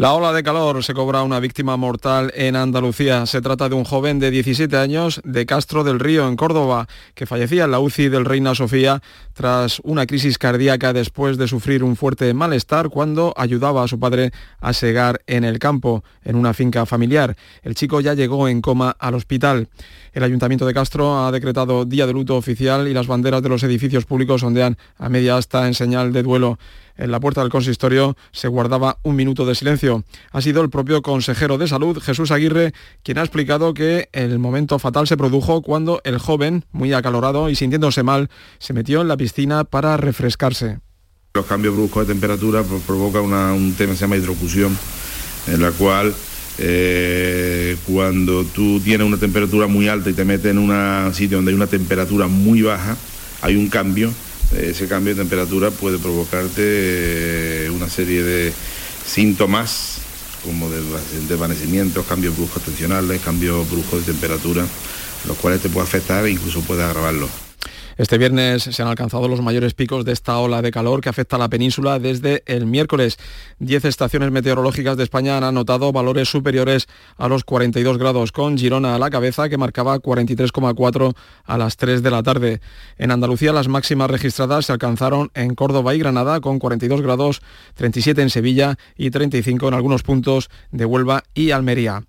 La ola de calor se cobra una víctima mortal en Andalucía. Se trata de un joven de 17 años de Castro del Río, en Córdoba, que fallecía en la UCI del Reina Sofía tras una crisis cardíaca después de sufrir un fuerte malestar cuando ayudaba a su padre a segar en el campo, en una finca familiar. El chico ya llegó en coma al hospital. El Ayuntamiento de Castro ha decretado día de luto oficial y las banderas de los edificios públicos ondean a media asta en señal de duelo. En la puerta del consistorio se guardaba un minuto de silencio. Ha sido el propio consejero de salud, Jesús Aguirre, quien ha explicado que el momento fatal se produjo cuando el joven, muy acalorado y sintiéndose mal, se metió en la piscina para refrescarse. Los cambios bruscos de temperatura provocan un tema que se llama hidrocusión, en la cual eh, cuando tú tienes una temperatura muy alta y te metes en un sitio donde hay una temperatura muy baja, hay un cambio ese cambio de temperatura puede provocarte eh, una serie de síntomas como de desvanecimientos, cambios bruscos tensionales, cambios bruscos de temperatura, los cuales te puede afectar e incluso puede agravarlo. Este viernes se han alcanzado los mayores picos de esta ola de calor que afecta a la península desde el miércoles. Diez estaciones meteorológicas de España han anotado valores superiores a los 42 grados, con Girona a la cabeza que marcaba 43,4 a las 3 de la tarde. En Andalucía las máximas registradas se alcanzaron en Córdoba y Granada con 42 grados, 37 en Sevilla y 35 en algunos puntos de Huelva y Almería.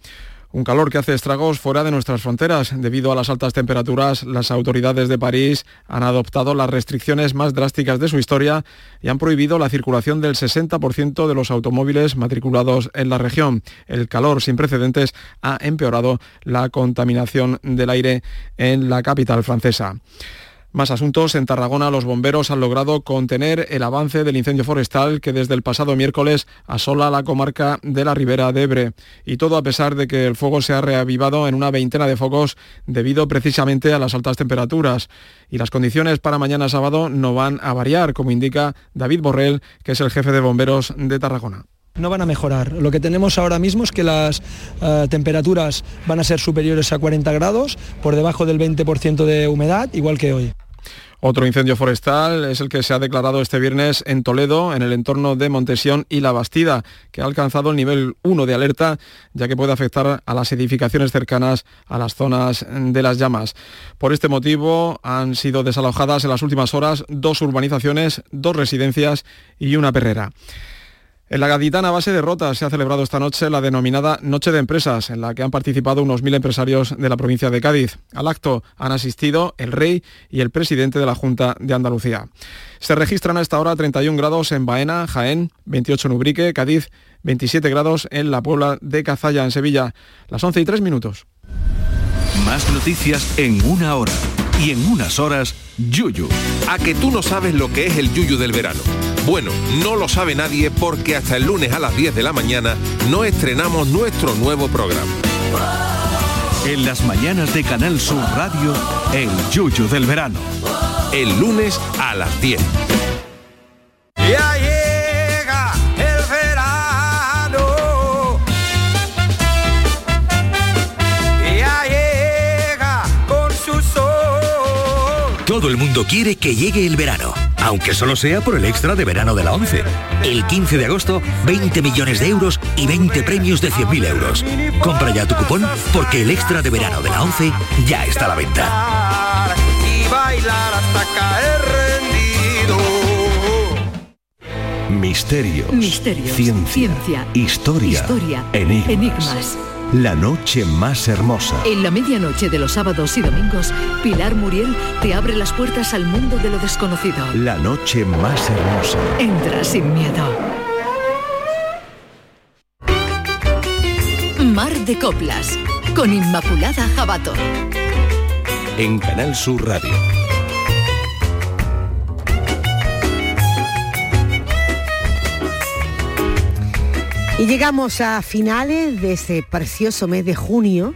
Un calor que hace estragos fuera de nuestras fronteras. Debido a las altas temperaturas, las autoridades de París han adoptado las restricciones más drásticas de su historia y han prohibido la circulación del 60% de los automóviles matriculados en la región. El calor sin precedentes ha empeorado la contaminación del aire en la capital francesa. Más asuntos. En Tarragona los bomberos han logrado contener el avance del incendio forestal que desde el pasado miércoles asola la comarca de la Ribera de Ebre. Y todo a pesar de que el fuego se ha reavivado en una veintena de focos debido precisamente a las altas temperaturas. Y las condiciones para mañana sábado no van a variar, como indica David Borrell, que es el jefe de bomberos de Tarragona no van a mejorar. Lo que tenemos ahora mismo es que las eh, temperaturas van a ser superiores a 40 grados, por debajo del 20% de humedad, igual que hoy. Otro incendio forestal es el que se ha declarado este viernes en Toledo, en el entorno de Montesión y La Bastida, que ha alcanzado el nivel 1 de alerta, ya que puede afectar a las edificaciones cercanas a las zonas de las llamas. Por este motivo han sido desalojadas en las últimas horas dos urbanizaciones, dos residencias y una perrera. En la gaditana base de Rota se ha celebrado esta noche la denominada Noche de Empresas, en la que han participado unos mil empresarios de la provincia de Cádiz. Al acto han asistido el rey y el presidente de la Junta de Andalucía. Se registran a esta hora 31 grados en Baena, Jaén, 28 en Ubrique, Cádiz, 27 grados en la Puebla de Cazalla, en Sevilla. Las 11 y 3 minutos. Más noticias en una hora. Y en unas horas, Yuyu. A que tú no sabes lo que es el Yuyu del verano. Bueno, no lo sabe nadie porque hasta el lunes a las 10 de la mañana no estrenamos nuestro nuevo programa. En las mañanas de Canal Sur Radio, el Yuyu del verano. El lunes a las 10. Todo el mundo quiere que llegue el verano, aunque solo sea por el extra de verano de la 11. El 15 de agosto, 20 millones de euros y 20 premios de 100.000 euros. Compra ya tu cupón porque el extra de verano de la 11 ya está a la venta. Y bailar hasta caer rendido. Misterio. Misterio. Ciencia. Historia. Historia. Enigmas. La noche más hermosa. En la medianoche de los sábados y domingos, Pilar Muriel te abre las puertas al mundo de lo desconocido. La noche más hermosa. Entra sin miedo. Mar de Coplas, con Inmaculada Jabato. En Canal Sur Radio. Y llegamos a finales de ese precioso mes de junio,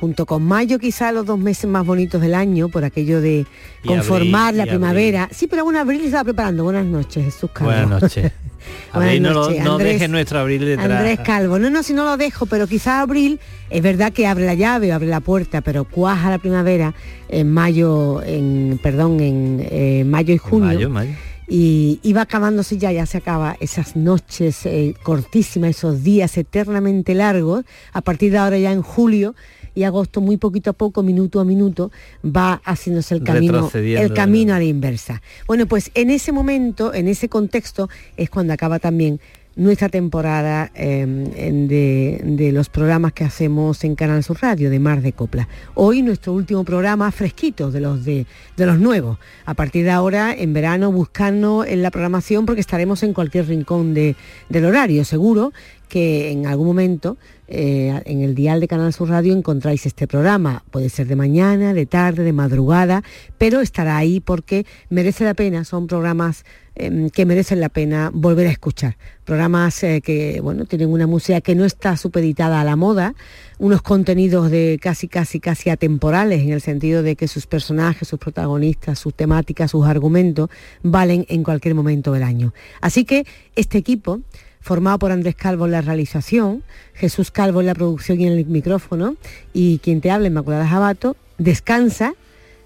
junto con mayo quizá los dos meses más bonitos del año, por aquello de conformar abril, la primavera. Sí, pero bueno, abril se estaba preparando. Buenas noches, Jesús Carlos. Buenas noches. Abril, no, lo, no deje nuestro abril detrás. Andrés Calvo. No, no, si no lo dejo, pero quizás abril es verdad que abre la llave o abre la puerta, pero cuaja la primavera en mayo, en perdón, en eh, mayo y junio. Mayo, mayo. Y, y va acabándose ya, ya se acaba esas noches eh, cortísimas, esos días eternamente largos. A partir de ahora ya en julio y agosto, muy poquito a poco, minuto a minuto, va haciéndose el camino, el camino a la inversa. Bueno, pues en ese momento, en ese contexto, es cuando acaba también nuestra temporada en- de, de los programas que hacemos en Canal Sur Radio, de Mar de Copla. Hoy nuestro último programa fresquito de los de, de los nuevos. A partir de ahora, en verano, buscando en la programación porque estaremos en cualquier rincón de- del horario, seguro que en algún momento eh, en el dial de Canal Sur Radio encontráis este programa. Puede ser de mañana, de tarde, de madrugada, pero estará ahí porque merece la pena. Son programas em, que merecen la pena volver a escuchar. Programas eh, que bueno tienen una música que no está supeditada a la moda, unos contenidos de casi casi casi atemporales en el sentido de que sus personajes, sus protagonistas, sus temáticas, sus argumentos valen en cualquier momento del año. Así que este equipo formado por Andrés Calvo en la realización, Jesús Calvo en la producción y en el micrófono, y quien te habla, Inmaculada Jabato, descansa,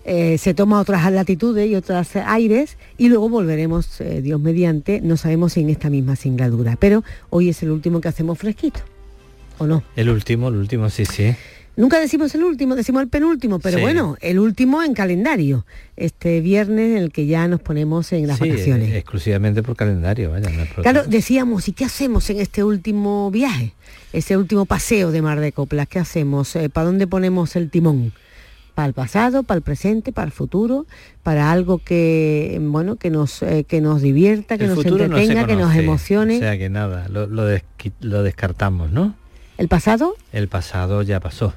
eh, se toma otras latitudes y otros aires, y luego volveremos, eh, Dios mediante, no sabemos si en esta misma singladura, pero hoy es el último que hacemos fresquito, ¿o no? El último, el último, sí, sí. Nunca decimos el último, decimos el penúltimo, pero Sí. bueno, el último en calendario, este viernes en el que ya nos ponemos en las Sí, vacaciones. exclusivamente por calendario, vaya. no Claro, decíamos, ¿y qué hacemos en este último viaje? Ese último paseo de Mar de Coplas, ¿qué hacemos? Eh, ¿Para dónde ponemos el timón? ¿Para el pasado, para el presente, para el futuro? ¿Para algo que, bueno, que nos, eh, que nos divierta, que el nos no entretenga, que nos emocione? O sea que nada, lo, lo descartamos, ¿no? ¿El pasado? El pasado ya pasó.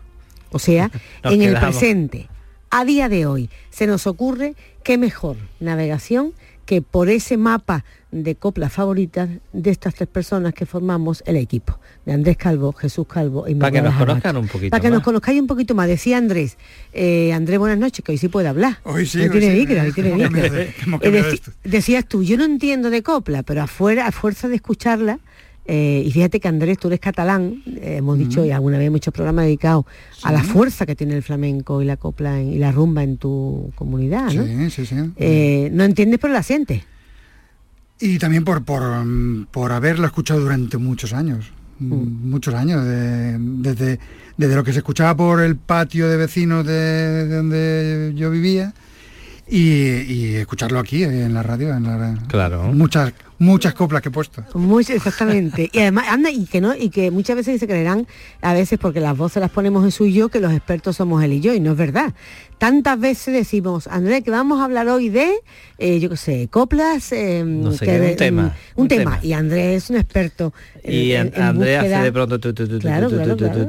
O sea, en el presente, a día de hoy, se nos ocurre qué mejor navegación que por ese mapa de coplas favoritas de estas tres personas que formamos el equipo, de Andrés Calvo, Jesús Calvo y Para que nos conozcan un poquito Para que nos conozcáis un poquito más. Decía Andrés, eh, Andrés, buenas noches, que hoy sí puede hablar. Hoy sí, Hoy tiene sí. micro, hoy tiene micro. Eh, decías tú, yo no entiendo de copla, pero afuera, a fuerza de escucharla, eh, y fíjate que Andrés, tú eres catalán, eh, hemos dicho y alguna vez muchos programas dedicados a la fuerza que tiene el flamenco y la copla en- y la rumba en tu comunidad, ¿no? Sí, sí, sí. Eh, no entiendes, pero la sientes. Y también por, por, mm, por haberla escuchado durante muchos años. mm, Muchos años, de- desde, desde lo que se escuchaba por el patio de vecinos de, de donde yo vivía y, y escucharlo aquí en la radio, en la, Claro. muchas, muchas coplas que he puesto. Muy exactamente. Y además, anda, y que no, y que muchas veces se creerán, a veces porque las voces las ponemos en su y yo, que los expertos somos él y yo, y no es verdad. Tantas veces decimos, Andrés, que vamos a hablar hoy de, eh, yo qué sé, coplas, eh, No sé que qué, un tema, un, un tema. tema. Y Andrés es un experto. Y en- An- en Andrea hace de pronto Claro, claro, claro,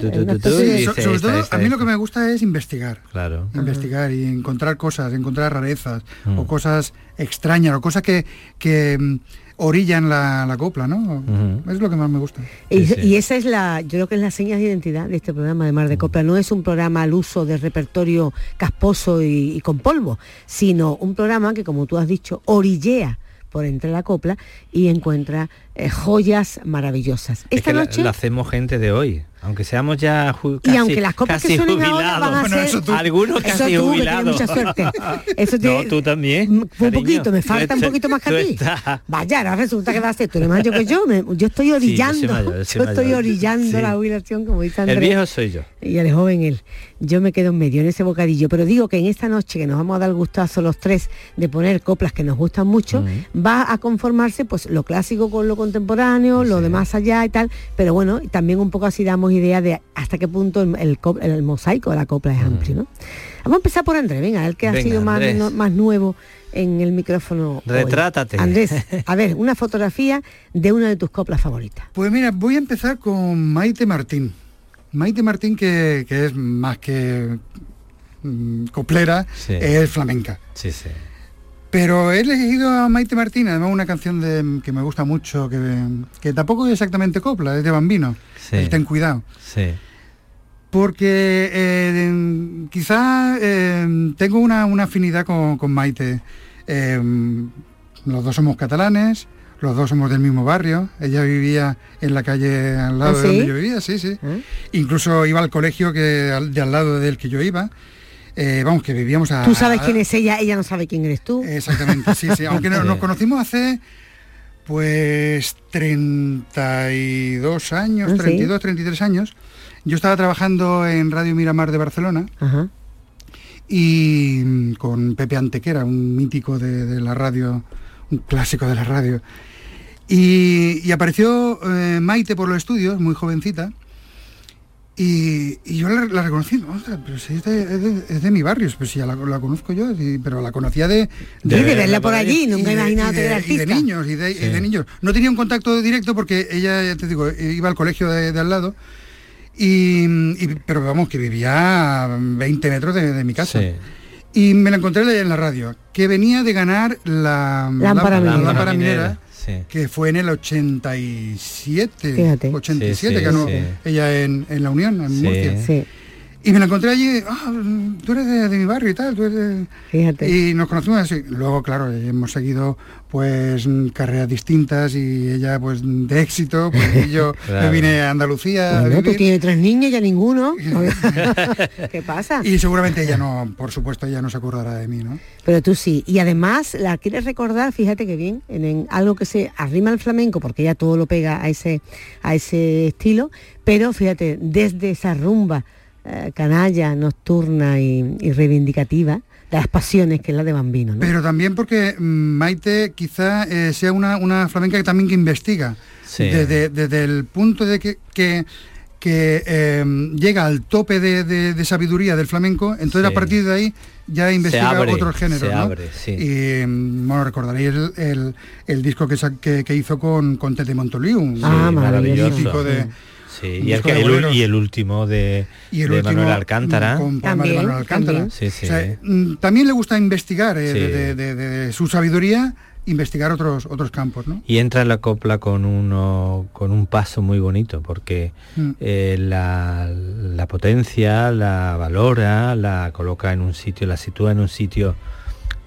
So- sobre todo, esta, a mí lo que me gusta es investigar. Claro. investigar y encontrar cosas, encontrar rarezas Mm. o cosas extrañas o cosas que, que mm, orillan la, la copla, ¿no? Es lo que más me gusta. Y, y esa es la, yo creo que es la seña de identidad de este programa de Mar de Copla. No es un programa al uso de repertorio casposo y, y con polvo, sino un programa que, como tú has dicho, orillea por entre la copla y encuentra eh, joyas maravillosas. Es Esta que la- noche lo hacemos gente de hoy, aunque seamos ya ju- y casi, aunque las coplas que casi suenen ahora van a ser algunos Eso casi tú, que tienes jubilados. mucha suerte. Eso no, tiene- tú también. un poquito, me Tú falta un poquito más que tú a ti. Vaya, ahora resulta que va a ser tú eres más mayor que yo. me- yo estoy Sí, yo soy orillando, mayor, yo estoy orillando Sí. la jubilación, como dice Andrés. El viejo soy yo. y el joven él. Yo me quedo en medio en ese bocadillo, pero digo que en esta noche que nos vamos a dar el gustazo los tres de poner coplas que nos gustan mucho, va a conformarse pues lo clásico con lo contemporáneo, lo de más allá y tal, pero bueno, también un poco así damos idea de hasta qué punto el, el el mosaico de la copla es amplio, ¿no? Vamos a empezar por Andrés, venga, el que ha sido más, no- más nuevo en el micrófono. hoy. Retrátate. Andrés, a ver, una fotografía de una de tus coplas favoritas. Pues mira, voy a empezar con Maite Martín. Maite Martín, que, que es más que mm, coplera, Sí. es flamenca. Sí, sí. Pero he elegido a Maite Martín, además una canción de, que me gusta mucho, que, que tampoco es exactamente copla, es de Bambino, Sí. el Ten Cuidado. Sí. Porque eh, quizá eh, tengo una, una afinidad con, con Maite. Eh, los dos somos catalanes, los dos somos del mismo barrio. Ella vivía en la calle al lado ¿Ah, de donde yo vivía, sí, sí. Incluso iba al colegio que al- de al lado del que yo iba. Eh, vamos, que vivíamos a... Tú sabes quién es ella, ella no sabe quién eres tú. Exactamente, sí, sí. Aunque nos conocimos hace pues 32 años, Ah, sí. 32, 33 años. Yo estaba trabajando en Radio Miramar de Barcelona Ajá. y mm, con Pepe Antequera, un mítico de, de la radio, un clásico de la radio. Y, y apareció eh, Maite por los estudios, muy jovencita, y, y yo la, la reconocí, "Ostras, pero si es de, es de- es de mi barrio, pues si ya la, la conozco yo, pero la conocía de... Sí, de verla por allí, nunca de- imaginaba y que de- y de niños, y de, y de niños. No tenía un contacto directo porque ella, ya te digo, iba al colegio de, de al lado, y, y- pero vamos, que vivía a 20 metros de, de mi casa. Sí. Y me la encontré en la radio, que venía de ganar la Lámpara la- la minera. Sí. que fue en el 87, Fíjate. 87 Sí, sí, ganó sí. ella en, en la Unión, en Sí. Murcia. Y me la encontré allí, ah, tú eres de, de mi barrio y tal, tú eres de... fíjate. Y nos conocimos así. Luego, claro, hemos seguido pues carreras distintas y ella pues de éxito, pues y yo Claro. me vine a Andalucía a Bueno, tú tienes tres niños, ya ninguno. ¿Qué pasa? Y seguramente ella no, por supuesto, ella no se acordará de mí, ¿no? Pero tú sí. Y además la quieres recordar, fíjate que bien, en, en algo que se arrima al flamenco, porque ella todo lo pega a ese, a ese estilo, pero fíjate, desde esa rumba eh, canalla, nocturna y, y reivindicativa, de las pasiones que es la de Bambino, ¿no? Pero también porque mm, Maite quizá eh, sea una, una flamenca que también que investiga. Sí. Desde, desde el punto de que, que, que, eh, llega al tope de, de- de sabiduría del flamenco, entonces Sí. a partir de ahí ya investiga abre, otros géneros. se ¿no? abre, sí. Y mm, bueno, recordaréis el, el- el disco que, que, que hizo con, con Tete Montoliu, un Ah, Sí, maravilloso. de, Sí, y el, y último de, y el de último Manuel Alcántara. con poemas de También, Manuel Alcántara. también. Sí, sí. O sea, mm, también le gusta investigar eh, Sí. de, de- de- de su sabiduría, investigar otros otros campos, ¿no? Y entra en la copla con uno con un paso muy bonito, porque Mm. eh, la, la potencia, la valora, la coloca en un sitio, la sitúa en un sitio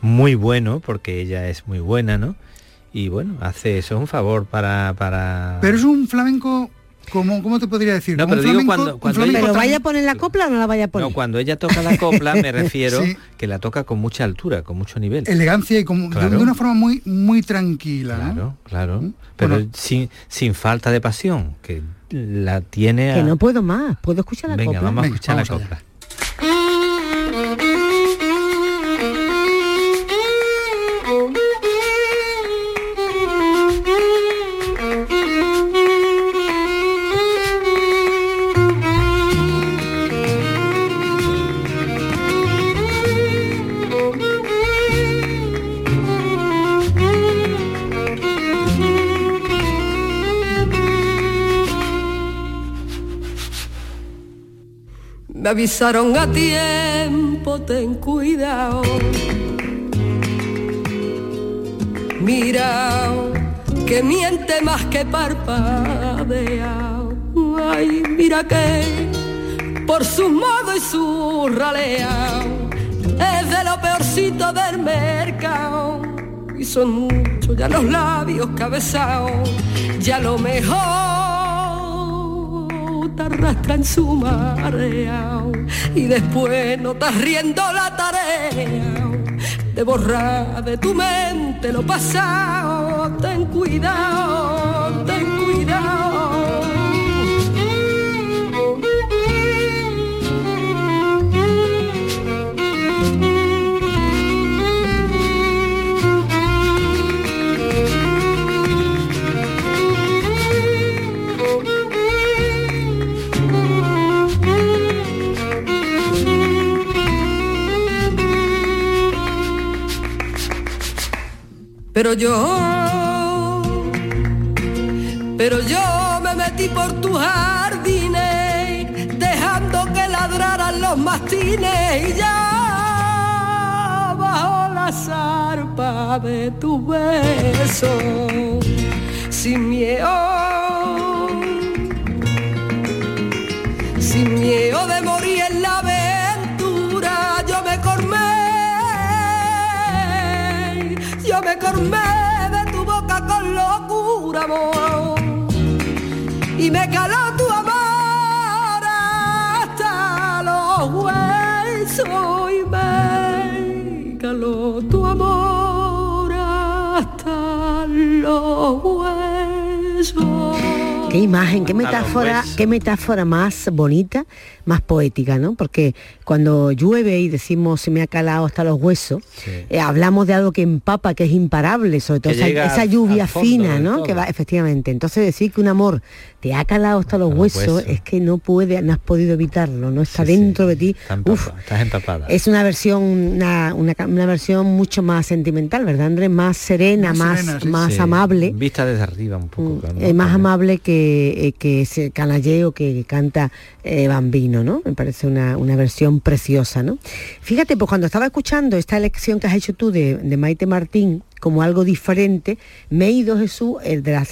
muy bueno, porque ella es muy buena, ¿no? Y bueno, hace eso, es un favor para... para... Pero es un flamenco, como, ¿cómo te podría decir? No, pero digo flamenco- cuando- cuando flamenco ¿Pero vaya a poner la copla o no la vaya a poner? No, cuando ella toca la copla me refiero Sí. que la toca con mucha altura, con mucho nivel. elegancia y como de- Claro. de, una forma muy muy tranquila, ¿no? Claro, claro. ¿Mm? Pero Bueno. sin, sin falta de pasión, que la tiene... a- Que no puedo más, puedo escuchar la Venga, copla. vamos a Venga, escuchar vamos la allá. Me avisaron a tiempo, ten cuidado. Mira, que miente más que parpadea. Ay, mira que por su modo y su ralea es de lo peorcito del mercado. Y son muchos ya los labios cabezados, ya lo mejor te arrastra en su marea y después no estás riendo la tarea de borrar de tu mente lo pasado. Ten cuidado, ten cuidado. Pero yo, pero yo me metí por tus jardines, dejando que ladraran los mastines y ya bajo la zarpa de tu beso, sin miedo, sin miedo de morir Me Bebe tu boca con locura, amor. Y me caló tu amor hasta los huesos. Y me caló tu amor hasta los huesos. Qué imagen, qué metáfora, qué metáfora más bonita, más poética, ¿no? Porque cuando llueve y decimos se me ha calado hasta los huesos, eh, hablamos de algo que empapa, que es imparable, sobre todo esa, lluvia fondo fina, ¿no? Que va, efectivamente. Entonces decir que un amor te ha calado hasta los huesos, huesos. es que no puede, no has podido evitarlo, no está dentro de ti. Está Uf, empapa- estás empapada. es una versión, una, una versión mucho más sentimental, ¿verdad, Andrés? Más serena, más, más, Sí, amable. Vista desde arriba un poco. ¿no? Eh, más amable que, eh, que ese canalleo que canta eh, Bambino, ¿no? Me parece una, una versión preciosa, ¿no? Fíjate, pues cuando estaba escuchando esta elección que has hecho tú de, de Maite Martín como algo diferente, me he ido Jesús, el de la,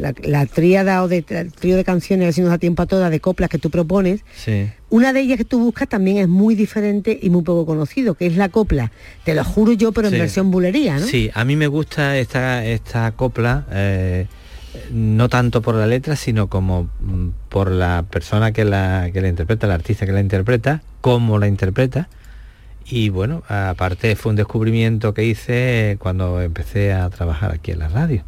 la, la tríada o de el trío de canciones, a ver si nos da tiempo a todas, de coplas que tú propones, Sí. una de ellas que tú buscas también es muy diferente y muy poco conocido, que es la copla. Te lo juro yo, pero Sí. en versión bulería, ¿no? Sí, a mí me gusta esta, esta copla, eh, no tanto por la letra, sino como mm, por la persona que la, que la interpreta, el artista que la interpreta, cómo la interpreta. Y bueno, aparte fue un descubrimiento que hice cuando empecé a trabajar aquí en la radio.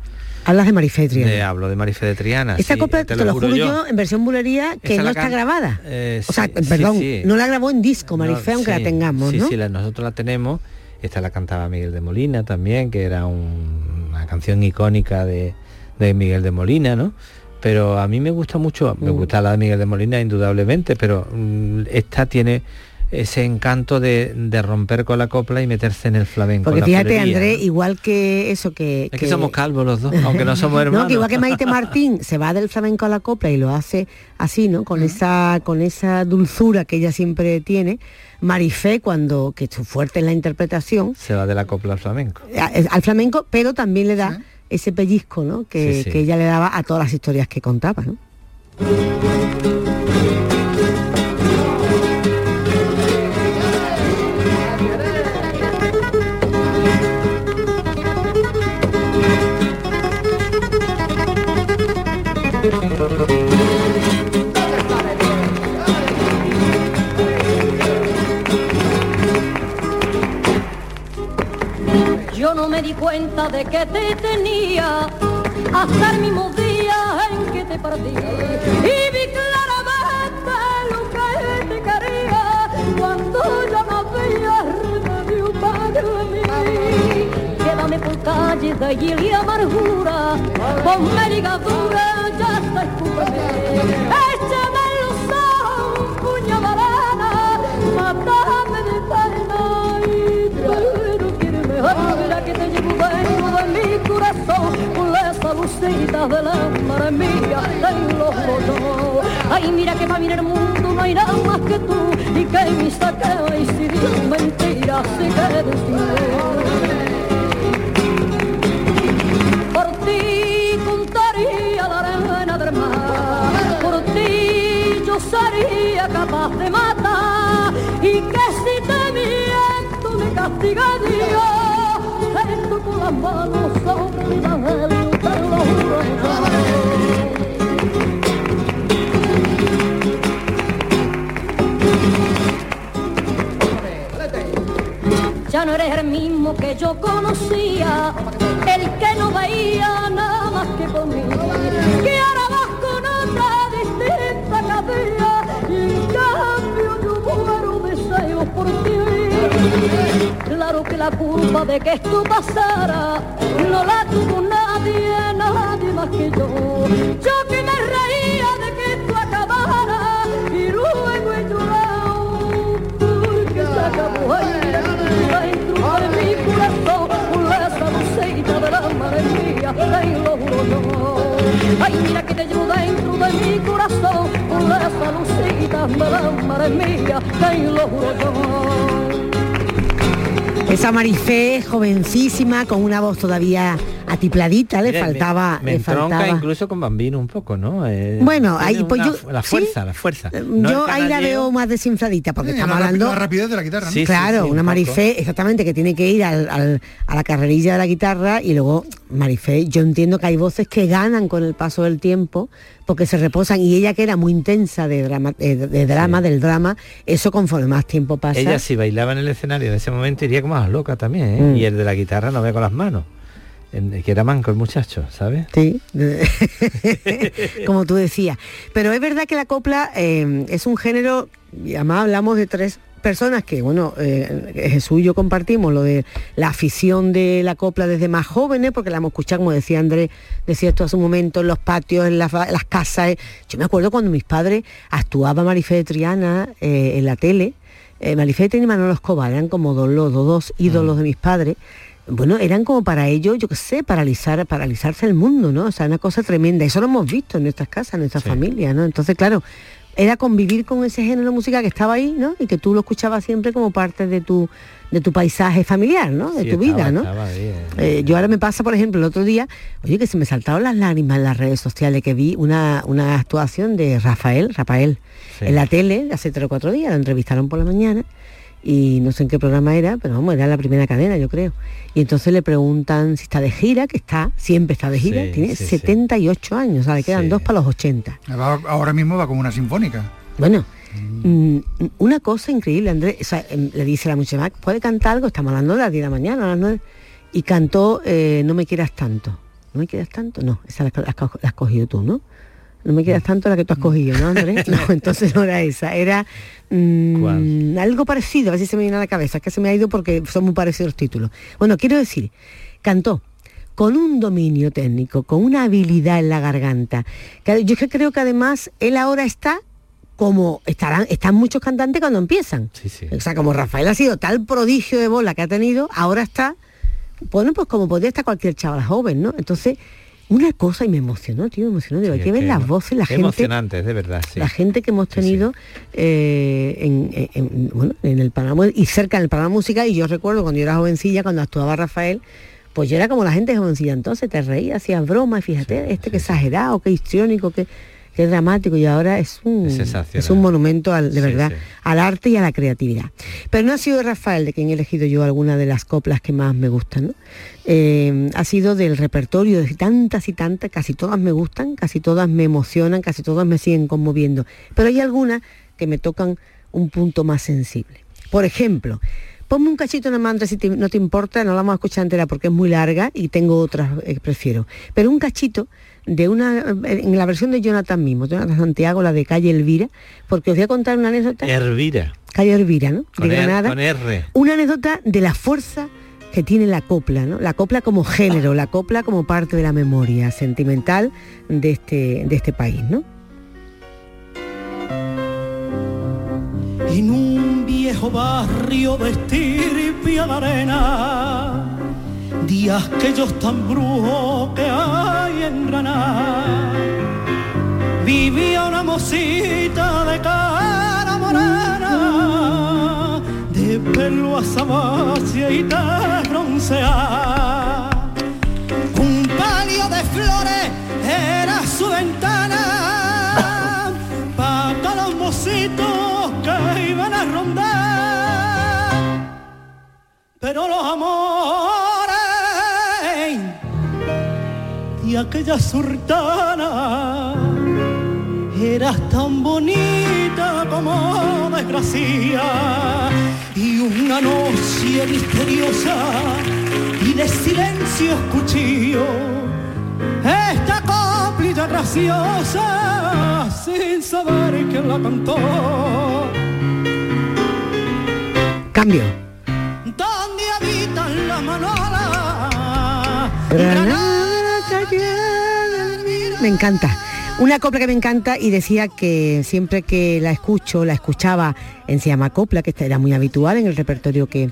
Hablas de Marifé Triana. De- hablo de Marife de Triana. Esta sí, copla, te, lo juro yo, en versión bulería, que no está grabada. Eh, o sea, sí, perdón, sí. no la grabó en disco, Marifé, No, aunque la tengamos, ¿no? Sí, la- nosotros la tenemos. Esta la cantaba Miguel de Molina también, que era un- una canción icónica de, de Miguel de Molina, ¿no? Pero a mí me gusta mucho, me Mm. gusta la de Miguel de Molina indudablemente, pero mm, esta tiene ese encanto de, de romper con la copla y meterse en el flamenco. Porque fíjate, ¿no? igual que eso que... Es que somos calvos los dos, aunque no somos hermanos. No, que igual que Maite Martín se va del flamenco a la copla y lo hace así, ¿no? Con esa con esa dulzura que ella siempre tiene. Marifé, cuando, que es fuerte en la interpretación, Se va de la copla al flamenco. a- al flamenco, pero también le da ese pellizco, ¿no? Que, Sí, sí. que ella le daba a todas las historias que contaba, ¿no? No me di cuenta de que te tenía hasta el mismo día en que te perdí. Y vi claramente lo que te quería cuando ya no había remedio para mí. Quédame por calle de hiel y amargura, ponme ligadura, ya está escúpeme. Lucita de la madre mía, te lo juro. Ay, mira que para mí en el mundo no hay nada más que tú, y que mi saqueo y si digo mentira, se quede por ti contaría la arena del mar, por ti yo sería capaz de matar. Y que si te miento me castiga Dios, esto con las manos sobre el Ya no eres el mismo que yo conocía, el que no veía nada más que por mí. La culpa de que esto pasara no la tuvo nadie, nadie más que yo. Yo que me reía de que esto acabara y luego he llorado porque se acabó. Que dentro de mi corazón esa lucita de la madre mía, te lo juro yo. Ay, mira que te llevo dentro de mi corazón esa lucita de la madre mía, te lo juro yo. Esa Marifé, jovencísima, con una voz todavía atipladita, le Mira, me- faltaba, me, le entronca faltaba. incluso con Bambino un poco, ¿no? Eh, Bueno, ahí, pues una yo- la ¿sí? fuerza, la fuerza. No Yo ahí la veo más desinfladita porque Eh, estamos la hablando la rapidez de la guitarra, ¿no? Sí, sí, claro, sí, una un Marifé, exactamente, que tiene que ir al- al- a la carrerilla de la guitarra y luego Marifé, yo entiendo que hay voces que ganan con el paso del tiempo porque se reposan y ella que era muy intensa de drama, eh, de, de drama del drama, eso conforme más tiempo pasa. Ella si bailaba en el escenario en ese momento iría como más loca también, ¿eh? Mm. Y el de la guitarra no ve con las manos. Que era manco el muchacho, ¿sabes? Sí, como tú decías. Pero es verdad que la copla eh, es un género, y además hablamos de tres personas que, bueno, eh, Jesús y yo compartimos lo de la afición de la copla desde más jóvenes, porque la hemos escuchado, como decía Andrés, decía esto hace un momento, en los patios, en las, casas. eh. Yo me acuerdo cuando mis padres actuaba Marifé de Triana en la tele, eh, Marifé y Manolo Escobar eran como dos, los dos ídolos de mis padres. Bueno, eran como para ellos, yo qué sé, paralizar, paralizarse el mundo, ¿no? O sea, una cosa tremenda. Eso lo hemos visto en nuestras casas, en nuestras familias, ¿no? Entonces, claro, era convivir con ese género musical que estaba ahí, ¿no? Y que tú lo escuchabas siempre como parte de tu, de tu paisaje familiar, ¿no? De Sí, tu estaba- vida, ¿no? ahí, eh. Eh, yo ahora me pasa, por ejemplo, el otro día, oye, que se me saltaron las lágrimas en las redes sociales, que vi una, una actuación de Rafael, Rafael, Sí. en la tele, hace tres o cuatro días, lo entrevistaron por la mañana, y no sé en qué programa era, pero vamos, era la primera cadena, yo creo. Y entonces le preguntan si está de gira, que está, siempre está de gira, Sí, tiene sí, sí. 78 años, o sea, le quedan dos para los 80. Va- ahora mismo va como una sinfónica. Bueno, mm, una cosa increíble, Andrés, o sea, em, le dice la muchacha, ¿puede cantar algo? Estamos hablando de las 10 de la mañana, a las 9. Y cantó eh, No me quieras tanto. ¿No me quieras tanto? No, esa la has cogido tú, ¿no? No me quieras tanto la que tú has cogido, ¿no, Andrés? No, entonces no era esa, era mm, algo parecido, a ver si se me viene a la cabeza, es que se me ha ido porque son muy parecidos los títulos. Bueno, quiero decir, cantó con un dominio técnico, con una habilidad en la garganta. Yo es que creo que además él ahora está como estarán, están muchos cantantes cuando empiezan. O sea, como Rafael ha sido tal prodigio de bola que ha tenido, ahora está, bueno, pues como podría estar cualquier chaval joven, ¿no? Entonces, una cosa y me emocionó, tío, me emocionó. Digo, hay que ver que las voces, la gente emocionante, de verdad, sí. la gente que hemos tenido eh, en, en- en- bueno, en el panorama y cerca en el panorama musical y yo recuerdo cuando yo era jovencilla cuando actuaba Rafael pues yo era como la gente jovencilla entonces te reías hacías bromas fíjate este que exagerado qué histriónico qué, qué dramático y ahora es un, es un monumento al, de Sí, verdad sí. al arte y a la creatividad pero no ha sido Rafael de quien he elegido yo alguna de las coplas que más me gustan ¿no? Eh, ha sido del repertorio de tantas y tantas, casi todas me gustan, casi todas me emocionan, casi todas me siguen conmoviendo, pero hay algunas que me tocan un punto más sensible. Por ejemplo, ponme un cachito en la mandra si te- no te importa, no la vamos a escuchar entera porque es muy larga y tengo otras que prefiero, pero un cachito de una, en la versión de Jonathan mismo, Jonathan Santiago, la de Calle Elvira, porque os voy a contar una anécdota. Hervira. Calle Elvira, ¿no? Con, de R- Granada con R. una anécdota de la fuerza que tiene la copla, ¿no? La copla como género, la copla como parte de la memoria sentimental de este, de este país, ¿no? en un viejo barrio de estirpia de arena, días aquellos tan brujos que hay en Granada. Vivía una mocita de cara morena, de pelo azabache y de bronceada. Un palio de flores era su ventana para todos los mocitos que iban a rondar. Pero los amores y aquella sultana eras tan bonita como desgracia y una noche misteriosa y de silencio cuchillo esta coplita graciosa sin saber quién la cantó Cambio. donde habitan la manola Granada, calle Elvira. Me encanta. Una copla que me encanta y decía que siempre que la escucho, la escuchaba en Se llama Copla, que era muy habitual en el repertorio que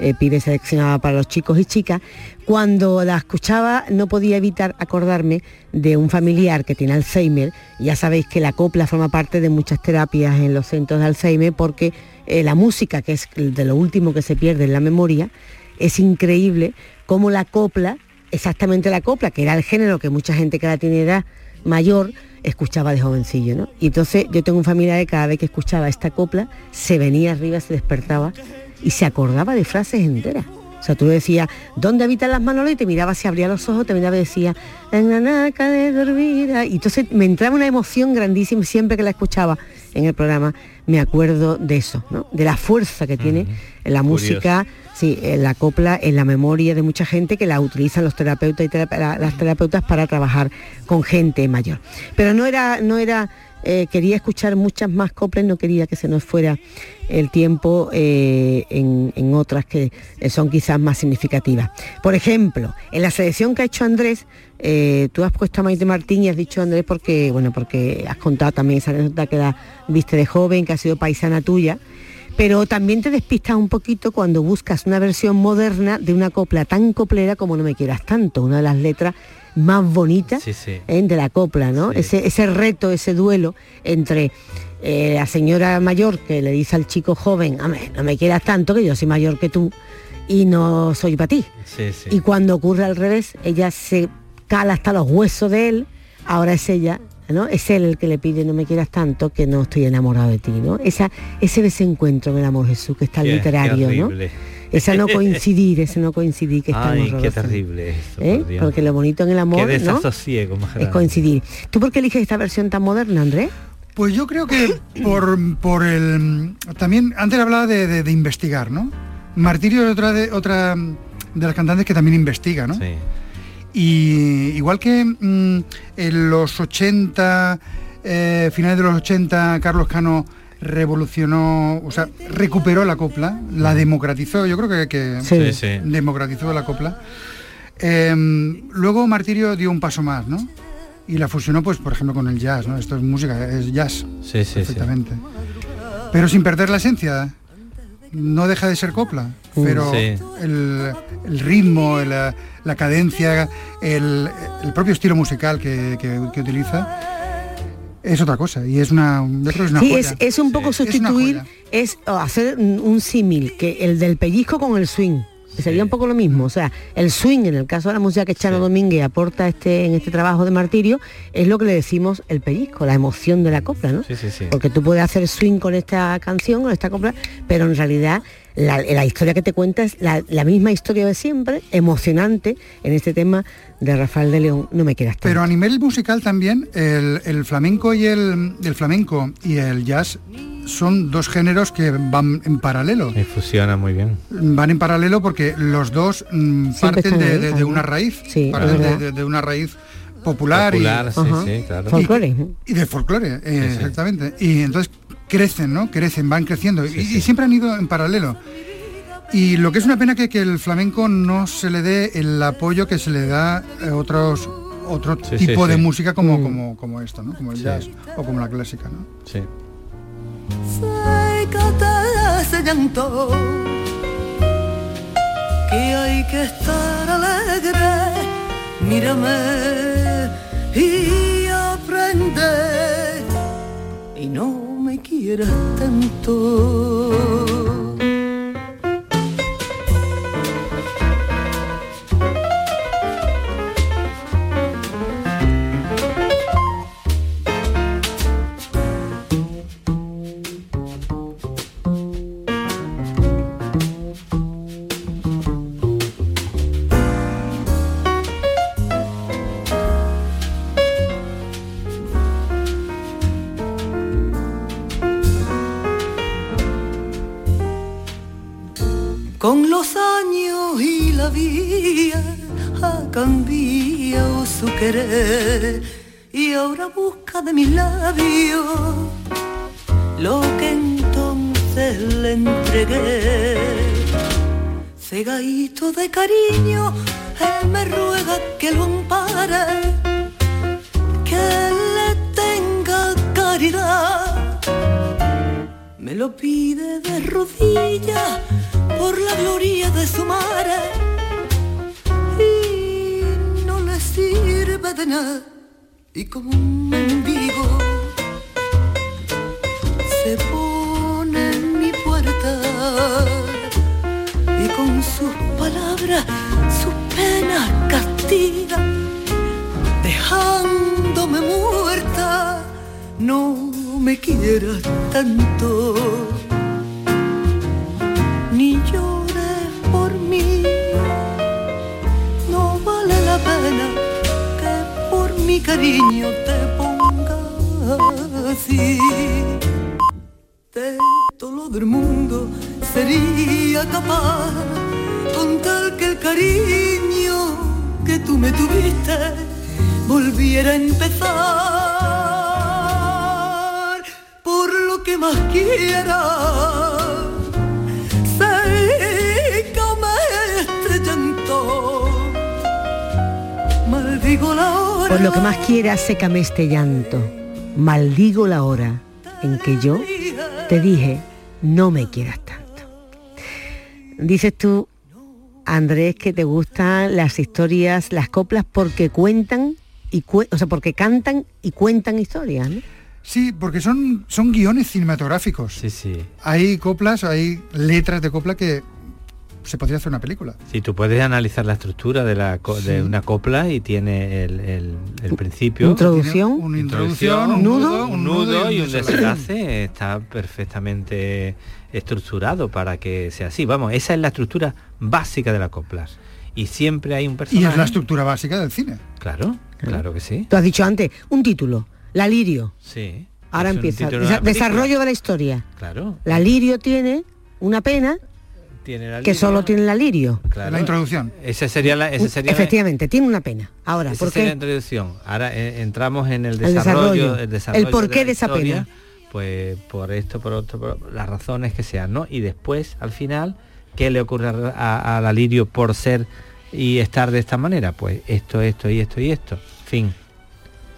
eh, Pibe seleccionaba para los chicos y chicas, cuando la escuchaba no podía evitar acordarme de un familiar que tiene Alzheimer. Ya sabéis que la copla forma parte de muchas terapias en los centros de Alzheimer porque eh, la música, que es de lo último que se pierde en la memoria, es increíble cómo la copla exactamente la copla, que era el género que mucha gente que la tiene edad mayor escuchaba de jovencillo, ¿no? Y entonces yo tengo un familiar que cada vez que escuchaba esta copla, se venía arriba, se despertaba y se acordaba de frases enteras. O sea, tú le decías, ¿dónde habitan las manolas? Y te miraba, se abría los ojos, te miraba y decía, en la naca de dormida. Y entonces me entraba una emoción grandísima siempre que la escuchaba en el programa, me acuerdo de eso, ¿no? De la fuerza que tiene la música, sí, en la copla, en la memoria de mucha gente que la utilizan los terapeutas y las terapeutas para trabajar con gente mayor. Pero no era, no era, eh, quería escuchar muchas más coplas, no quería que se nos fuera el tiempo eh, en, en otras que eh, son quizás más significativas. Por ejemplo, en la selección que ha hecho Andrés, eh, tú has puesto a Maite Martín y has dicho Andrés porque, bueno, porque has contado también esa anécdota que la viste de joven, que ha sido paisana tuya, pero también te despistas un poquito cuando buscas una versión moderna de una copla tan coplera como No me quieras tanto, una de las letras más bonitas Sí, sí. ¿eh? de la copla, ¿no? Ese, ese reto, ese duelo entre eh, la señora mayor que le dice al chico joven, "Hombre, no me quieras tanto, que yo soy mayor que tú y no soy para ti. Y cuando ocurre al revés, ella se cala hasta los huesos de él, ahora es ella, ¿no? Es él el que le pide no me quieras tanto que no estoy enamorado de ti, ¿no? Esa, ese desencuentro en el amor Jesús que es tan Qué- qué literario, ¿no? Esa no coincidir, ese no coincidir que es tan Ay, qué terrible esto, ¿Eh? por. Porque lo bonito en el amor, Qué ¿no? Es coincidir. ¿Tú por qué eliges esta versión tan moderna, Andrés? Pues yo creo que por, por el... También, antes hablaba de, de- de investigar, ¿no? Martirio es otra de, otra de las cantantes que también investiga, ¿no? Y igual que mm, en los 80, eh, finales de los 80, Carlos Cano revolucionó, o sea, recuperó la copla, la democratizó, yo creo que, que Sí. Sí, sí. democratizó la copla. Eh, luego Martirio dio un paso más, ¿no? Y la fusionó, pues, por ejemplo, con el jazz, ¿no? Esto es música, es jazz. Sí, sí, sí. perfectamente. Pero sin perder la esencia. No deja de ser copla. Pero Sí. el, el ritmo, la, la cadencia, el, el propio estilo musical que, que- que utiliza es otra cosa. Y es una, yo creo que es una sí, joya. es, es un poco sustituir, es oh, hacer un símil, que el del pellizco con el swing. que Sería un poco lo mismo, o sea, el swing en el caso de la música que Chano Domínguez aporta este, en este trabajo de martirio, es lo que le decimos el pellizco, la emoción de la copla, ¿no? Sí, sí, sí. Porque tú puedes hacer swing con esta canción, con esta copla, pero en realidad la, la historia que te cuenta es la, la misma historia de siempre, emocionante, en este tema de Rafael de León, no me quieras tanto. Pero a nivel musical también, el, el flamenco y el, el flamenco y el jazz son dos géneros que van en paralelo. Y fusiona muy bien. Van en paralelo porque los dos mm, parten de, ahí, de- de también. una raíz, Sí, parten de, verdad. de- de una raíz popular, Popular, y, sí, sí, claro. Y- Folclore. Y, de folclore, eh, Sí, sí. exactamente. Y entonces crecen, ¿no? Crecen, van creciendo y, y siempre han ido en paralelo. Y lo que es una pena que, que el flamenco no se le dé el apoyo que se le da a otros otro Sí, sí, tipo de sí. música como, Mm. como, como esto, ¿no? Como el Sí. jazz o como la clásica, ¿no? Sí. Que hay que estar alegre mírame y aprende y no me quieras tanto sería capaz con tal que el cariño que tú me tuviste volviera a empezar. Por lo que más quiera sécame este maldigo la Por lo que más quiera, sécame este llanto. Maldigo la hora en que yo te dije, no me quieras tanto. Dices tú, Andrés, que te gustan las historias, las coplas, porque cuentan, y cue- o sea, porque cantan y cuentan historias, ¿no? Sí, porque son, son guiones cinematográficos. Sí, sí. Hay coplas, hay letras de copla que se podría hacer una película. Sí, tú puedes analizar la estructura de, la, co- de una copla y tiene el, el- el principio. Introducción. Una introducción, un nudo, nudo, un nudo y un desenlace. desenlace está perfectamente estructurado para que sea así. Vamos, esa es la estructura básica de la copla. Y siempre hay un Y personaje. es la estructura básica del cine. Claro, claro que sí. Tú has dicho antes, un título, La Lirio. Sí. Ahora empieza. de desarrollo de la historia. Claro. La Lirio tiene una pena Tiene la que solo tiene la Lirio. claro. La introducción. Esa sería la, esa sería la- Efectivamente, tiene una pena. Ahora, Esa ¿por sería la qué? introducción. Ahora eh, entramos en el El desarrollo, el desarrollo El porqué la de esa historia, pena. Pues por esto, por otro, por las razones que sean, ¿no? Y después, al final, ¿qué le ocurre a, a la Lirio por ser y estar de esta manera? Pues esto, esto y esto y esto. Fin.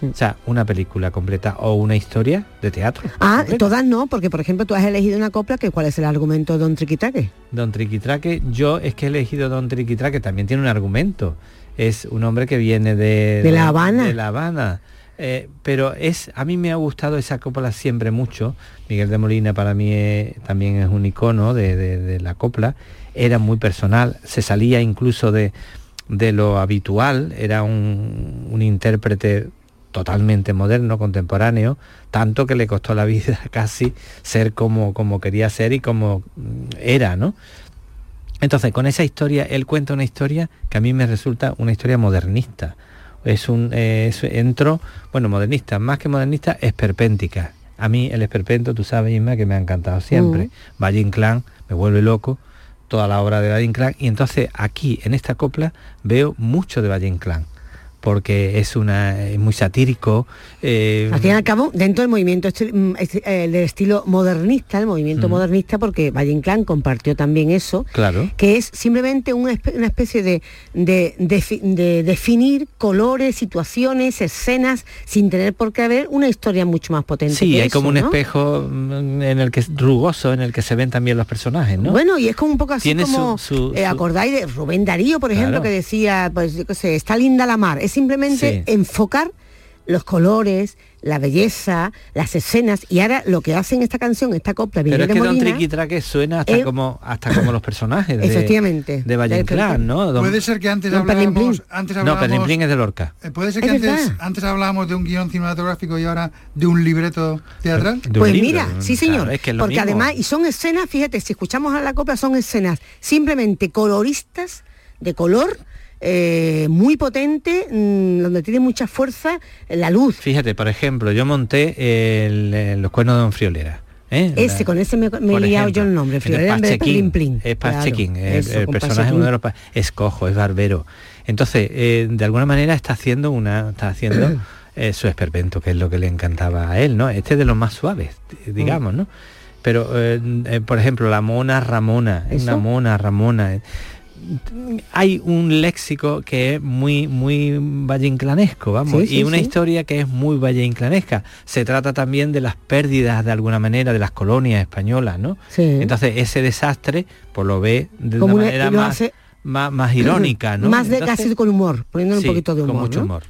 O sea, una película completa o una historia de teatro. Ah, completa. todas no, porque por ejemplo tú has elegido una copla que cuál es el argumento de Don Triquitaque. Don Triquitraque, yo es que he elegido Don Triquitraque, también tiene un argumento. Es un hombre que viene de, De La Habana. De La Habana. Eh, pero es, a mí me ha gustado esa copla siempre mucho. Miguel de Molina para mí es- también es un icono de, de- de la copla. Era muy personal, se salía incluso de, de lo habitual, era un, un intérprete totalmente moderno, contemporáneo, tanto que le costó la vida casi ser como, como quería ser y como mm, era, ¿no? Entonces, con esa historia, él cuenta una historia que a mí me resulta una historia modernista. Es un eh, es- entro, bueno, modernista, más que modernista, esperpéntica. A mí el esperpento, tú sabes, Isma, que me ha encantado siempre. Mm. Valle Inclán me vuelve loco, toda la obra de Valle Inclán. Y entonces aquí, en esta copla, veo mucho de Valle Inclán, porque es una es muy satírico. eh, Al fin y al cabo, dentro del movimiento esti- mm, eh, del estilo modernista, el movimiento Mm. modernista, porque Valle Inclán compartió también eso, claro. que es simplemente una, espe- una especie de, de, de definir colores, situaciones, escenas, sin tener por qué haber una historia mucho más potente. Sí, que hay eso, como un ¿no? espejo mm, en el que es rugoso, en el que se ven también los personajes, ¿no? Bueno, y es como un poco así Tiene su- como, su- eh, su- acordáis de Rubén Darío, por ejemplo, Claro. que decía, pues yo qué sé, está linda la mar. Es simplemente Sí. enfocar los colores, la belleza, las escenas, y ahora lo que hace en esta canción, esta copla, Pero es que Don Molina, Triquitraque suena hasta como hasta como los personajes de, Efectivamente. de Valle Inclán. ¿no? Don- Puede ser que antes Don hablábamos, antes no, hablábamos, es de Lorca. eh, puede ser que Es antes, antes hablábamos de un guion cinematográfico y ahora de un libreto teatral. De un Pues libro, mira, sí señor, claro, es que es lo porque mismo. además, y son escenas, fíjate, si escuchamos a la copla, son escenas simplemente coloristas, de color, eh, muy potente, mm, donde tiene mucha fuerza la luz. Fíjate, por ejemplo, yo monté el- el- los cuernos de Don Friolera. ¿eh? Ese, La- con ese me, me he liado yo el nombre, Friolera en vez. Es Pachequín, Claro, el, eso, el personaje Pachequín. uno de los es cojo, es barbero. Entonces, eh, de alguna manera está haciendo una, está haciendo eh, su esperpento, que es lo que le encantaba a él, ¿no? Este es de los más suaves, Mm. digamos, ¿no? Pero, por ejemplo, la mona Ramona, es una ¿Eso? mona Ramona. Hay un léxico que es muy muy valleinclanesco, vamos, Sí, sí, y una sí. historia que es muy valleinclanesca. Se trata también de las pérdidas de alguna manera de las colonias españolas, ¿no? Sí. Entonces ese desastre pues lo ve de Como una manera más, hace- más, más irónica, ¿no? Más de Entonces, casi con humor, poniéndole un poquito de humor. con mucho ¿no? humor.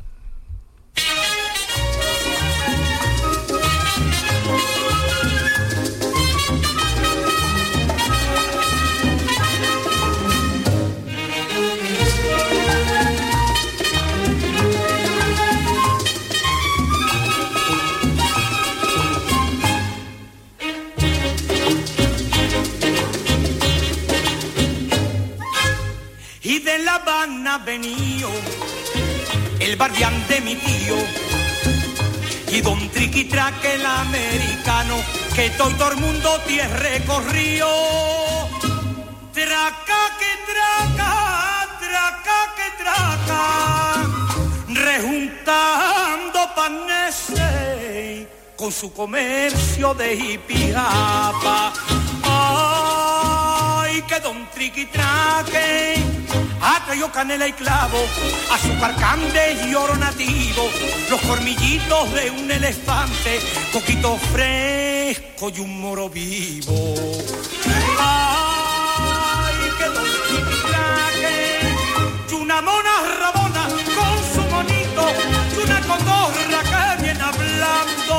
La Habana venido el barbián de mi tío y don Triquitraque el americano que todo el mundo tiene recorrido. Traca que traca traca que traca rejuntando paneses con su comercio de hipiapa ay que don Triquitraque ha traído canela y clavo, azúcar cande y oro nativo, los cormillitos de un elefante, coquito fresco y un moro vivo. Ay, qué traje, y una mona rabona con su monito, y una cotorra que viene hablando,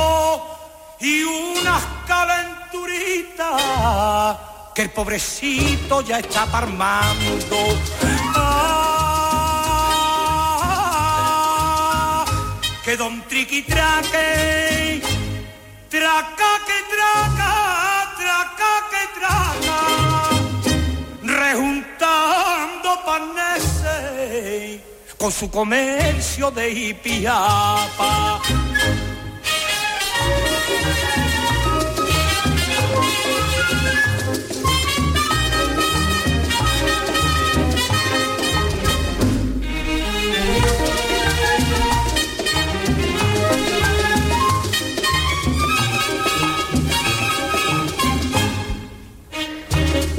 y unas calenturitas que el pobrecito ya está parmando. Ah, que don Triqui traque, traca que traca, traca que traca, rejuntando paneses con su comercio de hipiapa.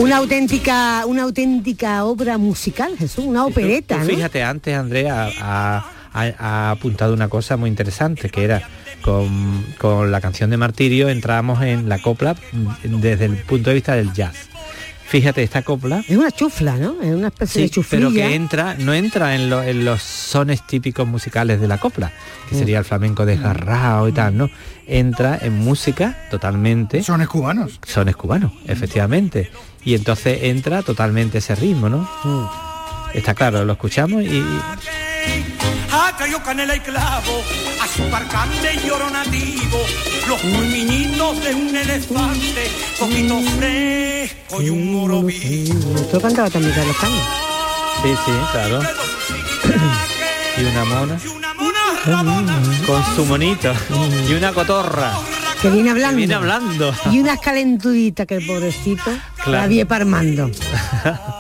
Una auténtica, una auténtica obra musical, Jesús, una opereta. Fíjate, antes Andrea ha, ha- ha apuntado una cosa muy interesante, que era con, con la canción de Martirio entramos en la copla desde el punto de vista del jazz. Fíjate, esta copla... Es una chufla, ¿no? Es una especie Sí, de chuflilla. pero que entra, no entra en, lo- en los sones típicos musicales de la copla, que sería el flamenco desgarrado y tal, ¿no? Entra en música totalmente... Sones cubanos. Sones cubanos, efectivamente. Y entonces entra totalmente ese ritmo, ¿no? Mm. Está claro, lo escuchamos y... Ha traído canela y clavo, azúcar cande y oro nativo, los pulminitos de un elefante, coquito fresco y un moro vivo. Esto cantaba también Carlos. Sí, sí, claro. y una mona. Con su monito. Y una cotorra. Que viene hablando. Que viene hablando. Y unas calenturitas que el pobrecito Claro. la vie parmando.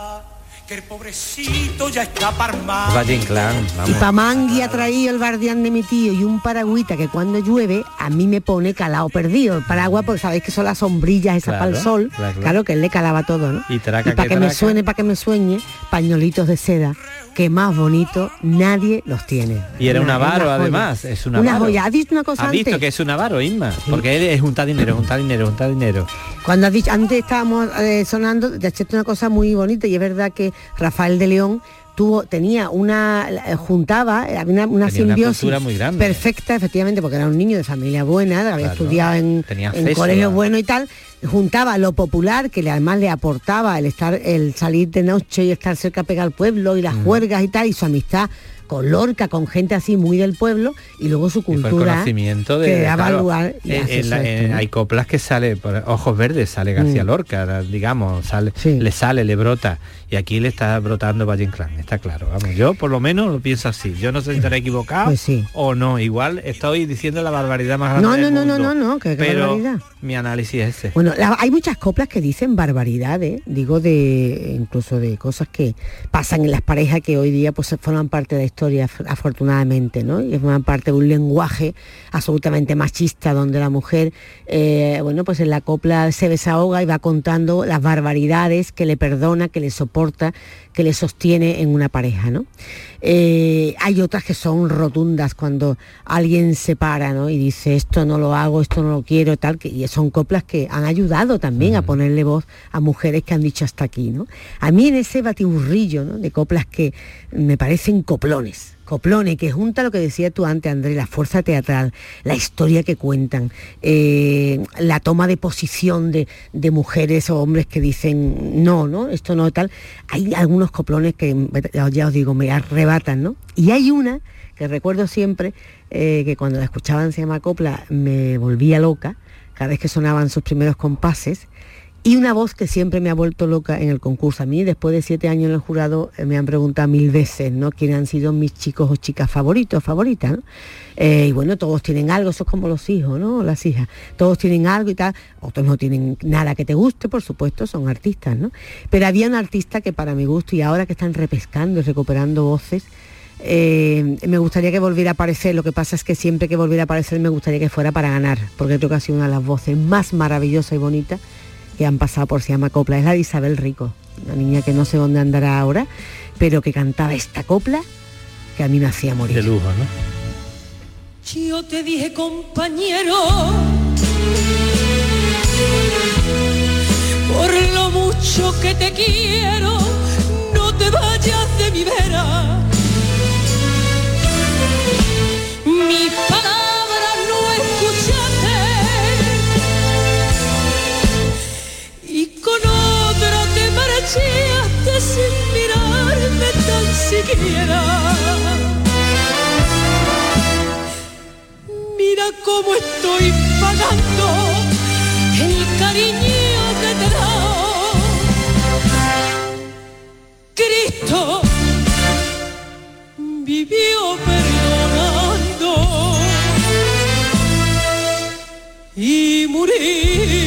Que el pobrecito ya está parmado. Valle Inclán, Y vamos. pa' Mangui ha traído el bardián de mi tío y un paragüita que cuando llueve a mí me pone calado perdido. El paraguas, porque sabéis que son las sombrillas esas para el Claro, sol. claro, Claro, claro. que él le calaba todo, ¿no? Y traca para que que me suene, para que me sueñe, pañolitos de seda, que más bonito nadie los tiene. Y era un Una- avaro además, es un Una joya. ¿Has visto una cosa ¿Has visto antes? que es un avaro, Isma? Porque él es juntar dinero, juntar dinero, juntar dinero. Cuando has dicho, antes estábamos eh, sonando, te has hecho una cosa muy bonita y es verdad que Rafael de León tuvo, tenía una, eh, juntaba, eh, había una, una Tenía una simbiosis cultura muy grande. perfecta, efectivamente, porque era un niño de familia buena, había Claro. estudiado en, en acceso colegio a- bueno y tal, juntaba lo popular que le, además le aportaba el estar, el salir de noche y estar cerca pegado al pueblo y las Mm. juergas y tal, y su amistad con Lorca, con gente así muy del pueblo, y luego su Y por el cultura conocimiento de... que daba claro, lugar y en- hace en la- eso, en- ¿no? hay coplas que sale, por Ojos Verdes, sale García Mm. Lorca, digamos, sale, le sale, le brota. Y aquí le está brotando Valle Inclán, está claro. Vamos, yo por lo menos lo pienso así. Yo no sé si estaré equivocado Pues sí. o no. Igual estoy diciendo la barbaridad más grande No, del no, no, no, mundo, no, no, que qué pero barbaridad. mi análisis es ese. Bueno, la- hay muchas coplas que dicen barbaridades, digo de incluso de cosas que pasan en las parejas que hoy día pues forman parte de la historia af- afortunadamente, ¿no? Y forman parte de un lenguaje absolutamente machista donde la mujer, eh, bueno, pues en la copla se desahoga y va contando las barbaridades que le perdona, que le soporta, que le sostiene en una pareja, ¿no? Eh, hay otras que son rotundas cuando alguien se para ¿no? y dice esto no lo hago, esto no lo quiero, tal, que, y son coplas que han ayudado también a ponerle voz a mujeres que han dicho hasta aquí. ¿no? A mí en ese batiburrillo ¿no? de coplas que me parecen coplones, coplones, que junta lo que decía tú antes, André, la fuerza teatral, la historia que cuentan, eh, la toma de posición de, mujeres o hombres que dicen no, no, esto no tal. Hay algunos coplones que ya ya os digo, me arrebatan, ¿no? Y hay una que recuerdo siempre eh, que cuando la escuchaban se llama copla me volvía loca cada vez que sonaban sus primeros compases y una voz que siempre me ha vuelto loca en el concurso. A mí, después de siete años en el jurado, eh, me han preguntado mil veces, ¿no? ¿Quiénes han sido mis chicos o chicas favoritos, favoritas, ¿no? Eh, y bueno, todos tienen algo, eso es como los hijos, ¿no? Las hijas. Todos tienen algo y tal. Otros no tienen nada que te guste, por supuesto, son artistas, ¿no? Pero había un artista que para mi gusto, y ahora que están repescando y recuperando voces, eh, me gustaría que volviera a aparecer, lo que pasa es que siempre que volviera a aparecer me gustaría que fuera para ganar, porque creo que ha sido una de las voces más maravillosas y bonitas que han pasado por Se llama Copla, es la de Isabel Rico, una niña que no sé dónde andará ahora, pero que cantaba esta copla que a mí me hacía morir. De lujo, ¿no? Yo te dije, compañero, por lo mucho que te quiero, no te vayas de mi vera. Mi palabra con otra te marchaste sin mirarme tan siquiera. Mira cómo estoy pagando el cariño que te da. Cristo vivió perdonando y murió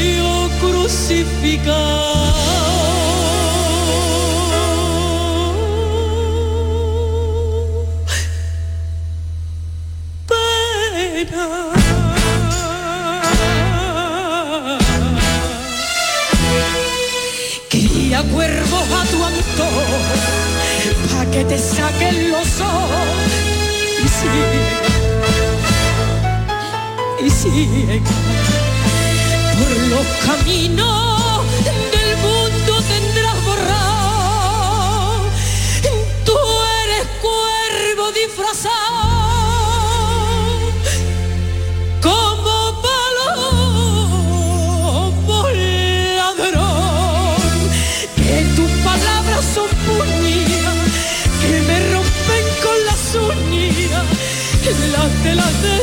Y sigue, y sigue. por los caminos del mundo tendrás borrado. Tú eres cuervo disfrazado como ladrón. Que tus palabras son que me rompen con las uñas, las telas del corazón.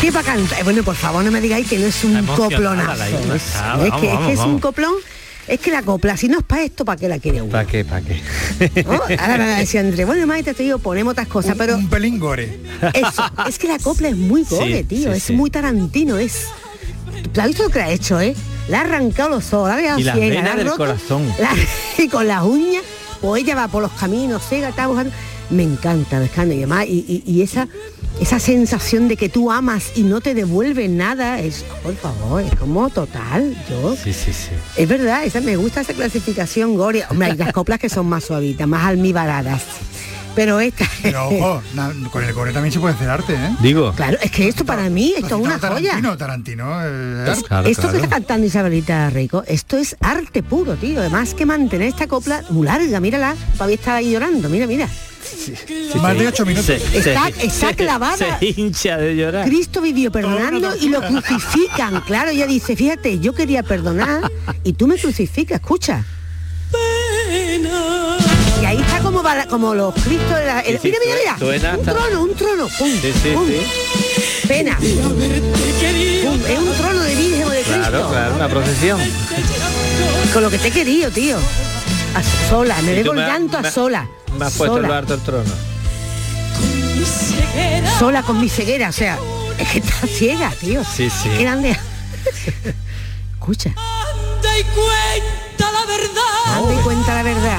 Que para cantar, bueno, por favor no me digáis que no es un coplonazo. la Isma, Es, está, es vamos, que, es, vamos, que es un coplón, es que la copla, si no es para esto, ¿para qué la quiere uno? ¿Para qué? ¿Para qué? ¿no? Ahora me va a decir Andrés, bueno, Maite, te digo, ponemos otras cosas, pero Un pelín gore. eso, es que la copla es muy gore, Sí, tío, sí, es sí. muy tarantino, es... ¿Tú has visto lo que ha hecho, eh? Le ha arrancado los ojos, la ha dejado Y las ciega, venas la del roto, corazón. la- y con las uñas, pues ella va por los caminos, ciega, está buscando... Me encanta, me encanta, y además, y, y- y esa, esa sensación de que tú amas y no te devuelven nada, es, por favor, es como total, yo... Sí, sí, sí. Es verdad, esa, me gusta esa clasificación Goria. Hombre, hay las coplas que son más suavitas, más almibaradas. Pero esta... Pero ojo, na- con el gore también se puede hacer arte, ¿eh? Digo. Claro, es que esto para mí, esto es una joya. Tarantino, Tarantino, eh, Es- Claro, esto que está cantando Isabelita Rico, esto es arte puro, tío. Además que mantener esta copla muy larga, mírala, todavía está ahí llorando, mira, mira. Más de ocho minutos. Está- está clavada. Se hincha de llorar. Cristo vivió perdonando y lo crucifican. Claro, ella dice, fíjate, yo quería perdonar y tú me crucificas, escucha. Como, bala- como los Cristos de la... el- Sí, sí, mira, mira, mira. suena un hasta- trono, un trono. Pum, Sí, sí, pum. sí. Pena. Pum, es un trono de Virgen o de Cristo. Claro, claro, una procesión. Con lo que te he querido, tío. A sola, me Y debo el llanto a sola. Me has puesto Sola. el harto el trono. Sola con mi ceguera, o sea, es que está ciega, tío. Sí, sí. Qué grande. Escucha, Anda y cuenta la verdad. date cuenta la verdad.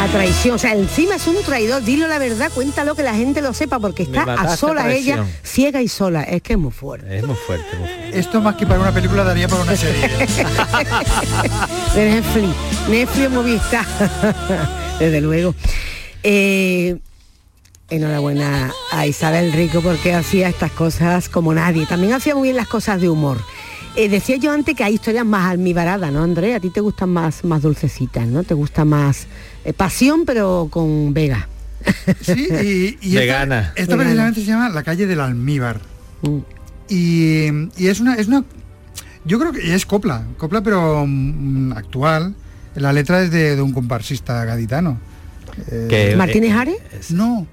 A traición, o sea, encima es un traidor, dilo la verdad, cuéntalo que la gente lo sepa, porque está a a sola ella, ciega y sola, es que es muy fuerte. Es muy fuerte, muy fuerte. Esto más que para una película daría para una serie. de Netflix, Netflix Movistar, desde luego. Eh, enhorabuena a Isabel Rico porque hacía estas cosas como nadie. También hacía muy bien las cosas de humor. Eh, decía yo antes que hay historias más almibaradas, ¿no, André? A ti te gustan más, más dulcecitas, ¿no? Te gusta más eh, pasión, pero con Vega. Sí, y, y esta- Vegana. Esta, Vegana. precisamente se llama La calle del almíbar. Mm. Y, y es una, es una. Yo creo que es copla, copla pero mm, actual. La letra es de, de un comparsista gaditano. Eh, ¿Martínez Ares? No.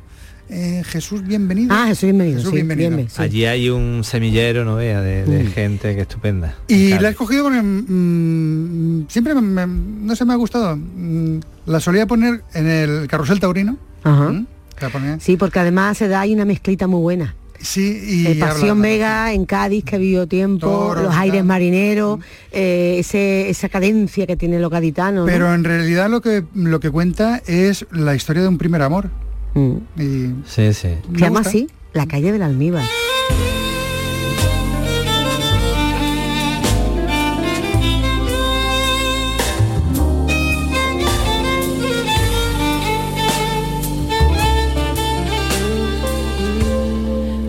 Eh, Jesús bienvenido. Ah, Jesús bienvenido. Jesús sí, bienvenido. bien, sí. Allí hay un semillero, no vea, de, de Mm. gente que estupenda. Y Claro. la he escogido porque mm, siempre me- me- no se me ha gustado. Mm, La solía poner en el carrusel taurino. Ajá. ¿Mm? Sí, porque además se da ahí una mezclita muy buena. Sí, y Eh, Pasión habla- Vega en Cádiz que vivió tiempo, los aires tal. marineros, eh, ese, esa cadencia que tiene lo gaditano. ¿no? Pero en realidad lo que lo que cuenta es la historia de un primer amor. Mm. Y Sí, sí. Se llama así, la calle del almíbar.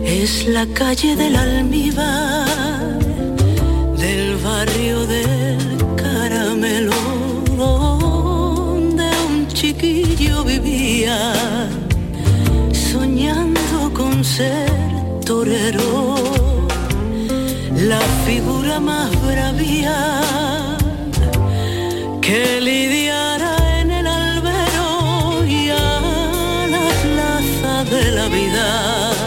Es la calle del almíbar, del barrio del caramelo, donde un chiquillo vivía, ser torero, la figura más bravía que lidiara en el albero y a la plaza de la vida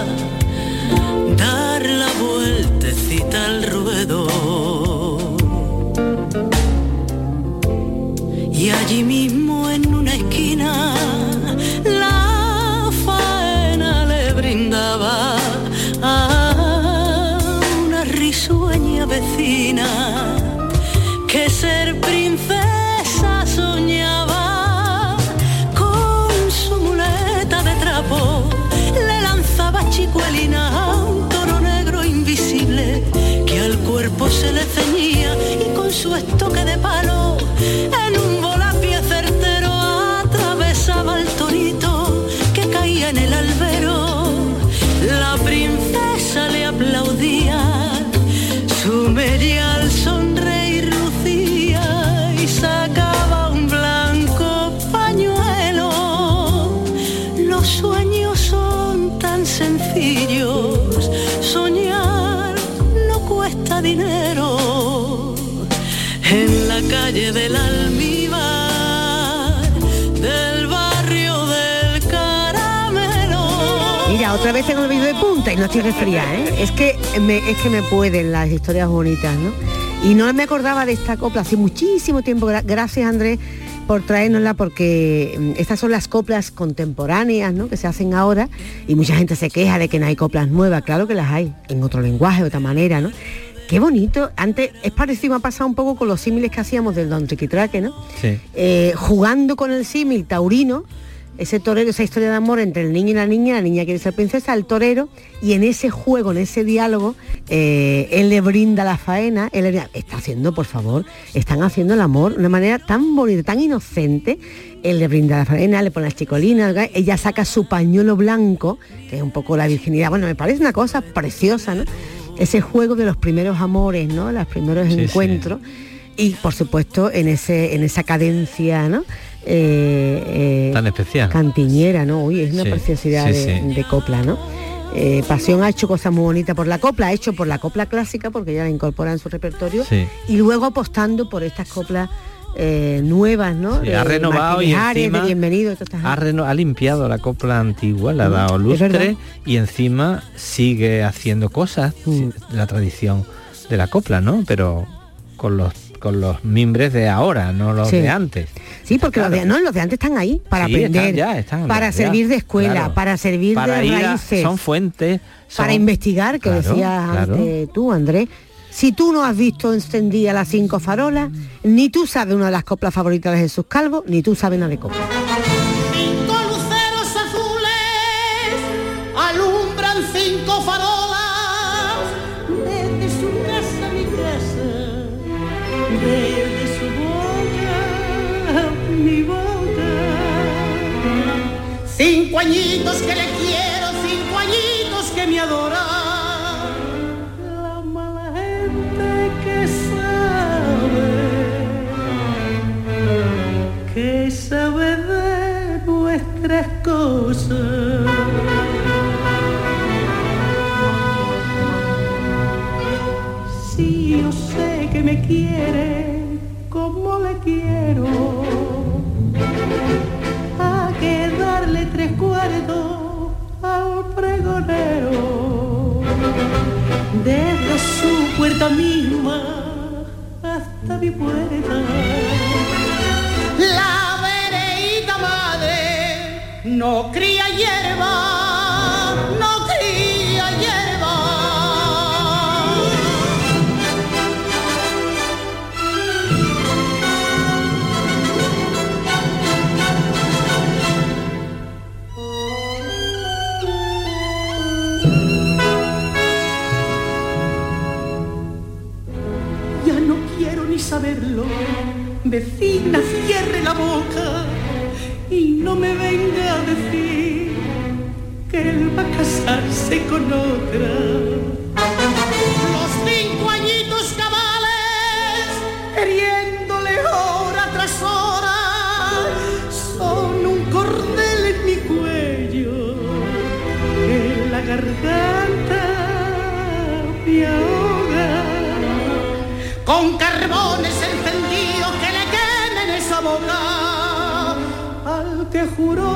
dar la vueltecita al ruedo. Y allí mismo en estoque de palo estoy resfriada, ¿eh? Es que me, es que me pueden las historias bonitas, ¿no? Y no me acordaba de esta copla hace muchísimo tiempo. Gra- Gracias, Andrés, por traérnosla, porque mm, estas son las coplas contemporáneas, ¿no? Que se hacen ahora y mucha gente se queja de que no hay coplas nuevas. Claro que las hay, en otro lenguaje, de otra manera, ¿no? Qué bonito. Antes es parecido, me ha pasado un poco con los símiles que hacíamos del Don Triquitraque, ¿no? Sí. eh, jugando con el símil taurino, ese torero, esa historia de amor entre el niño y la niña, la niña quiere ser princesa, el torero, y en ese juego, en ese diálogo, eh, él le brinda la faena, él le está haciendo, por favor, están haciendo el amor de una manera tan bonita, tan inocente, él le brinda la faena, le pone las chicolinas, ella saca su pañuelo blanco, que es un poco la virginidad, bueno, me parece una cosa preciosa, ¿no? Ese juego de los primeros amores, ¿no? Los primeros Sí, sí. Y por supuesto en ese en esa cadencia no Eh, eh, Tan especial. cantiñera no uy es una Sí, preciosidad sí, de, sí. de copla no Eh, Pasión ha hecho cosas muy bonitas por la copla ha hecho por la copla clásica porque ya la incorpora en su repertorio y luego apostando por estas coplas eh, nuevas no Sí, De ha renovado y encima de bienvenido ha, reno- ha limpiado la copla antigua, le ha Mm, dado lustre y encima sigue haciendo cosas, Mm. la tradición de la copla, ¿no? Pero con los con los mimbres de ahora, no los Sí. de antes. Sí, porque los, de, no, los de antes están ahí para Sí, están aprender, ya, están para ya, servir de escuela, claro. para servir Para de a- raíces. son fuentes, son- para investigar, que Claro, decías tú, Andrés. Si tú no has visto encendida las cinco farolas, ni tú sabes una de las coplas favoritas de Jesús Calvo, ni tú sabes nada de copla. Cinco que le quiero, cinco añitos que me adoran. La mala gente que sabe que sabe de nuestras cosas. Si yo sé que me quiere como le quiero, cuartos al pregonero, desde su puerta misma hasta mi puerta. La vereíta madre no cría hierba, no cría saberlo. Vecina, cierre la boca y no me venga a decir que él va a casarse con otra. Los cinco añitos cabales, queriéndole hora tras hora, son un cordel en mi cuello, en la garganta con carbones encendidos que le quemen esa boca. Al que juró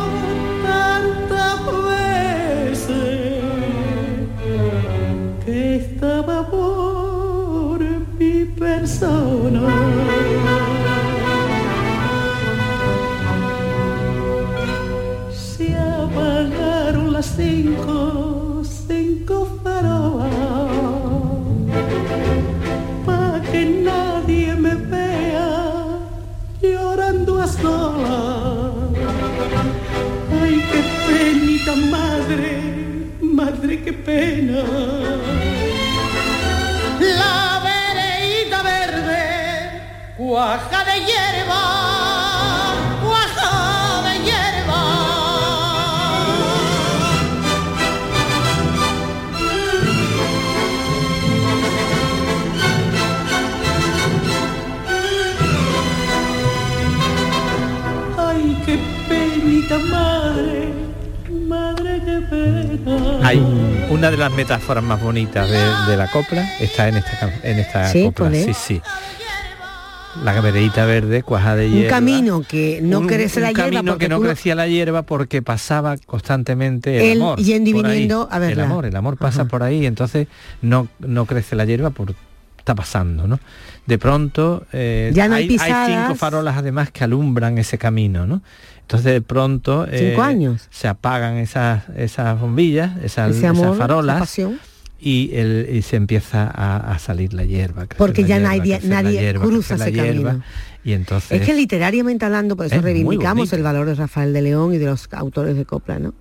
qué pena. La vereíta verde, cuaja de hierba, Hay una de las metáforas más bonitas de, de la copla está en esta en esta Sí, copla. Sí, sí. La veredita verde, cuaja de Un hierba. camino que no un, crece un la hierba camino porque que no crecía la hierba porque pasaba constantemente el amor. y viniendo a El verla. amor, el amor pasa por ahí, entonces no, no crece la hierba por está pasando, ¿no? De pronto eh, Ya no hay cinco pisadas. farolas además que alumbran ese camino, ¿no? Entonces de pronto eh, años. se apagan esas, esas bombillas, esas, amor, esas esa farolas y, el, y se empieza a, a salir la hierba. Porque la ya hierba, nadie- nadie hierba, cruza ese hierba, camino. Y entonces... Es que literariamente hablando, por eso Es reivindicamos el valor de Rafael de León y de los autores de copla, ¿no?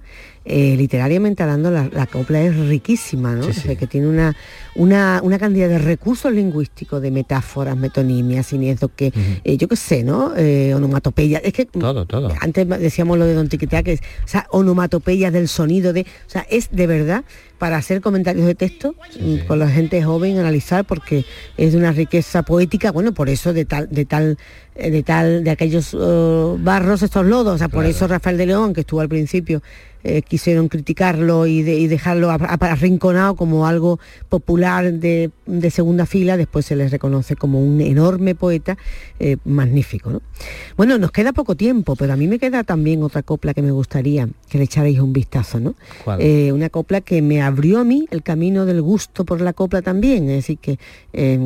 Eh, literariamente hablando, la, la copla es riquísima, ¿no? Sí, O sí. sea, que tiene una, una, una cantidad de recursos lingüísticos, de metáforas, metonimias, siniestros, que eh, yo qué sé, ¿no? Eh, onomatopeyas. Es que Todo, todo. antes decíamos lo de Don Tiquitea, que es, o sea, onomatopeyas del sonido de, o sea, es de verdad para hacer comentarios de texto mm, con la gente joven, analizar, porque es de una riqueza poética, bueno, por eso de tal, de tal, eh, de tal, de aquellos eh, barros, estos lodos, o sea, por eso Rafael de León, que estuvo al principio, eh, quisieron criticarlo y, de- y dejarlo arrinconado como algo popular de, de segunda fila, después se les reconoce como un enorme poeta eh, magnífico. ¿no? Bueno, nos queda poco tiempo, pero a mí me queda también otra copla que me gustaría que le echarais un vistazo, ¿no? Eh, una copla que me abrió a mí el camino del gusto por la copla también, es decir, que eh,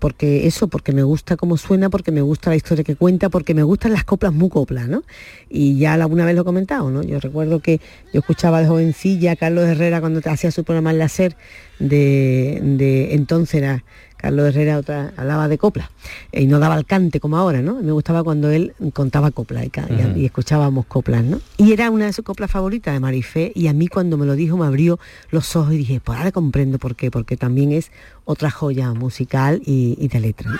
porque eso, porque me gusta cómo suena, porque me gusta la historia que cuenta, porque me gustan las coplas muy coplas, ¿no? Y ya alguna vez lo he comentado, ¿no? Yo recuerdo que yo escuchaba de jovencilla a Carlos Herrera cuando te hacía su programa en la SER, de, de entonces era Carlos Herrera otra, hablaba de copla eh, y no daba el cante como ahora, ¿no? Me gustaba cuando él contaba copla y, y- escuchábamos coplas, ¿no? Y era una de sus coplas favoritas de Marifé y a mí cuando me lo dijo me abrió los ojos y dije, pues ahora comprendo por qué, porque también es otra joya musical y, y de letra. ¿no?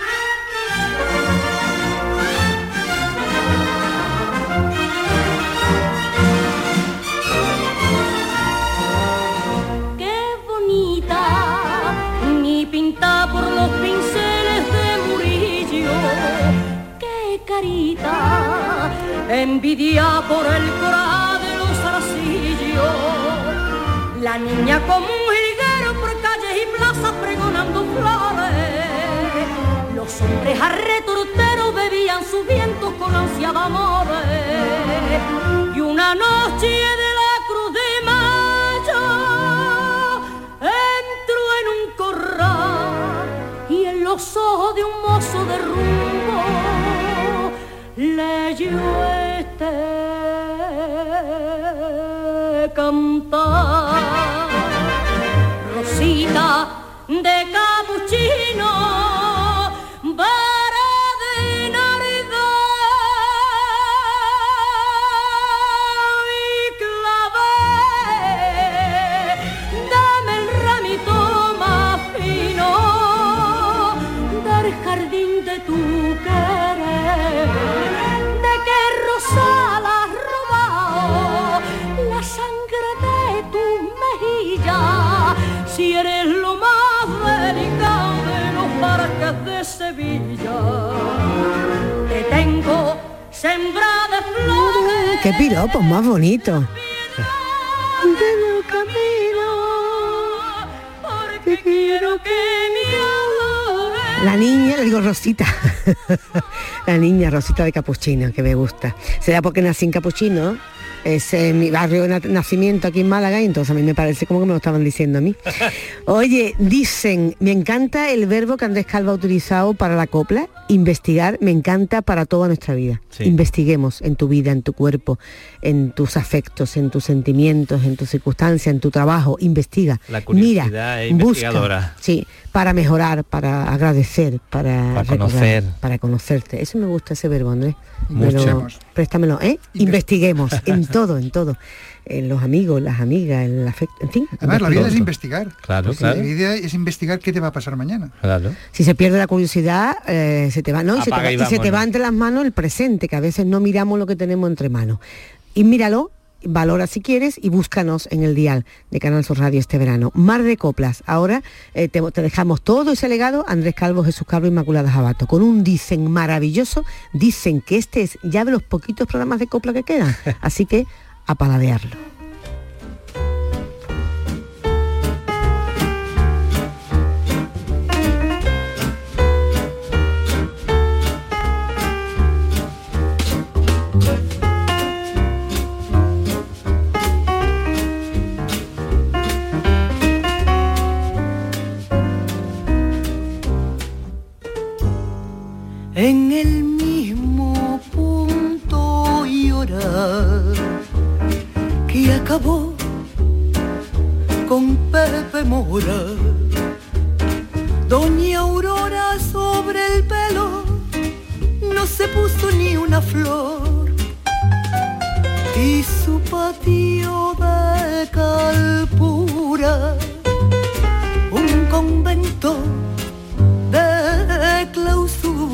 Envidia por el coraje de los arcillos. La niña como un jilguero por calles y plazas pregonando flores. Los hombres arretorteros bebían sus vientos con ansia de amores. Y una noche de la cruz de mayo entró en un corral y en los ojos de un mozo de rumbo leyó este cantar. Rosita de capuchino, si eres lo más delicado de los parques de Sevilla, te tengo sembrada de flores. ¡Qué piropos más bonito! Porque quiero que me adores. La niña, le digo Rosita, la niña Rosita de Capuchino, que me gusta. Será porque nací en Capuchino, es eh, mi barrio de na- nacimiento aquí en Málaga, y entonces a mí me parece como que me lo estaban diciendo a mí. Oye, dicen, me encanta el verbo que Andrés Calva ha utilizado para la copla, investigar, me encanta para toda nuestra vida. Sí. Investiguemos en tu vida, en tu cuerpo, en tus afectos, en tus sentimientos, en tus circunstancias, en tu trabajo, investiga. La curiosidad Mira, es investigadora. busca, sí, para mejorar, para agradecer, para, Para recordar, conocer. para conocerte. Eso me gusta ese verbo, Andrés. Mucho. Pero préstamelo, ¿eh? Investiguemos en todo, en todo. En los amigos, las amigas, en el afecto, en fin. Además, la vida es investigar. Claro, Sí, claro. La vida es investigar qué te va a pasar mañana. Claro. Si se pierde la curiosidad, eh, se te va, ¿no? Y se te va, y y se te va entre las manos el presente, que a veces no miramos lo que tenemos entre manos. Y míralo, valora si quieres y búscanos en el dial de Canal Sur Radio este verano. Mar de coplas. Ahora eh, te, te dejamos todo ese legado, Andrés Calvo, Jesús Cabro, Inmaculada Jabato, con un dicen maravilloso. Dicen que este es ya de los poquitos programas de copla que quedan. Así que a paladearlo. En el mismo punto y hora que acabó con Pepe Mora. Doña Aurora sobre el pelo no se puso ni una flor y su patio de calpura un convento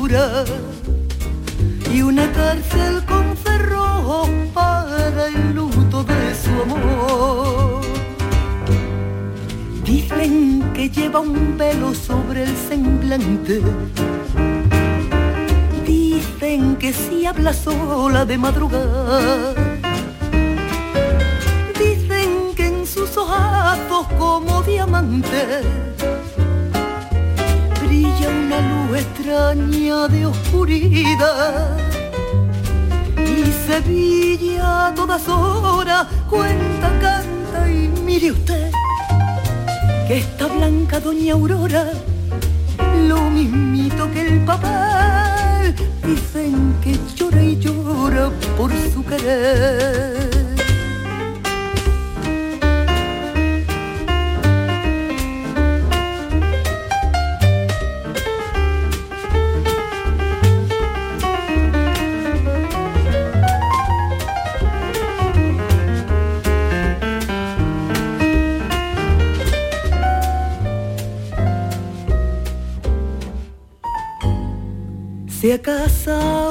y una cárcel con cerrojo para el luto de su amor. Dicen que lleva un velo sobre el semblante. Dicen que si habla sola de madrugada. Dicen que en sus ojazos como diamantes brilla una luz extraña de oscuridad. Y Sevilla a todas horas cuenta, canta y mire usted que esta blanca doña Aurora, lo mismito que el papel, dicen que llora y llora por su querer. Se ha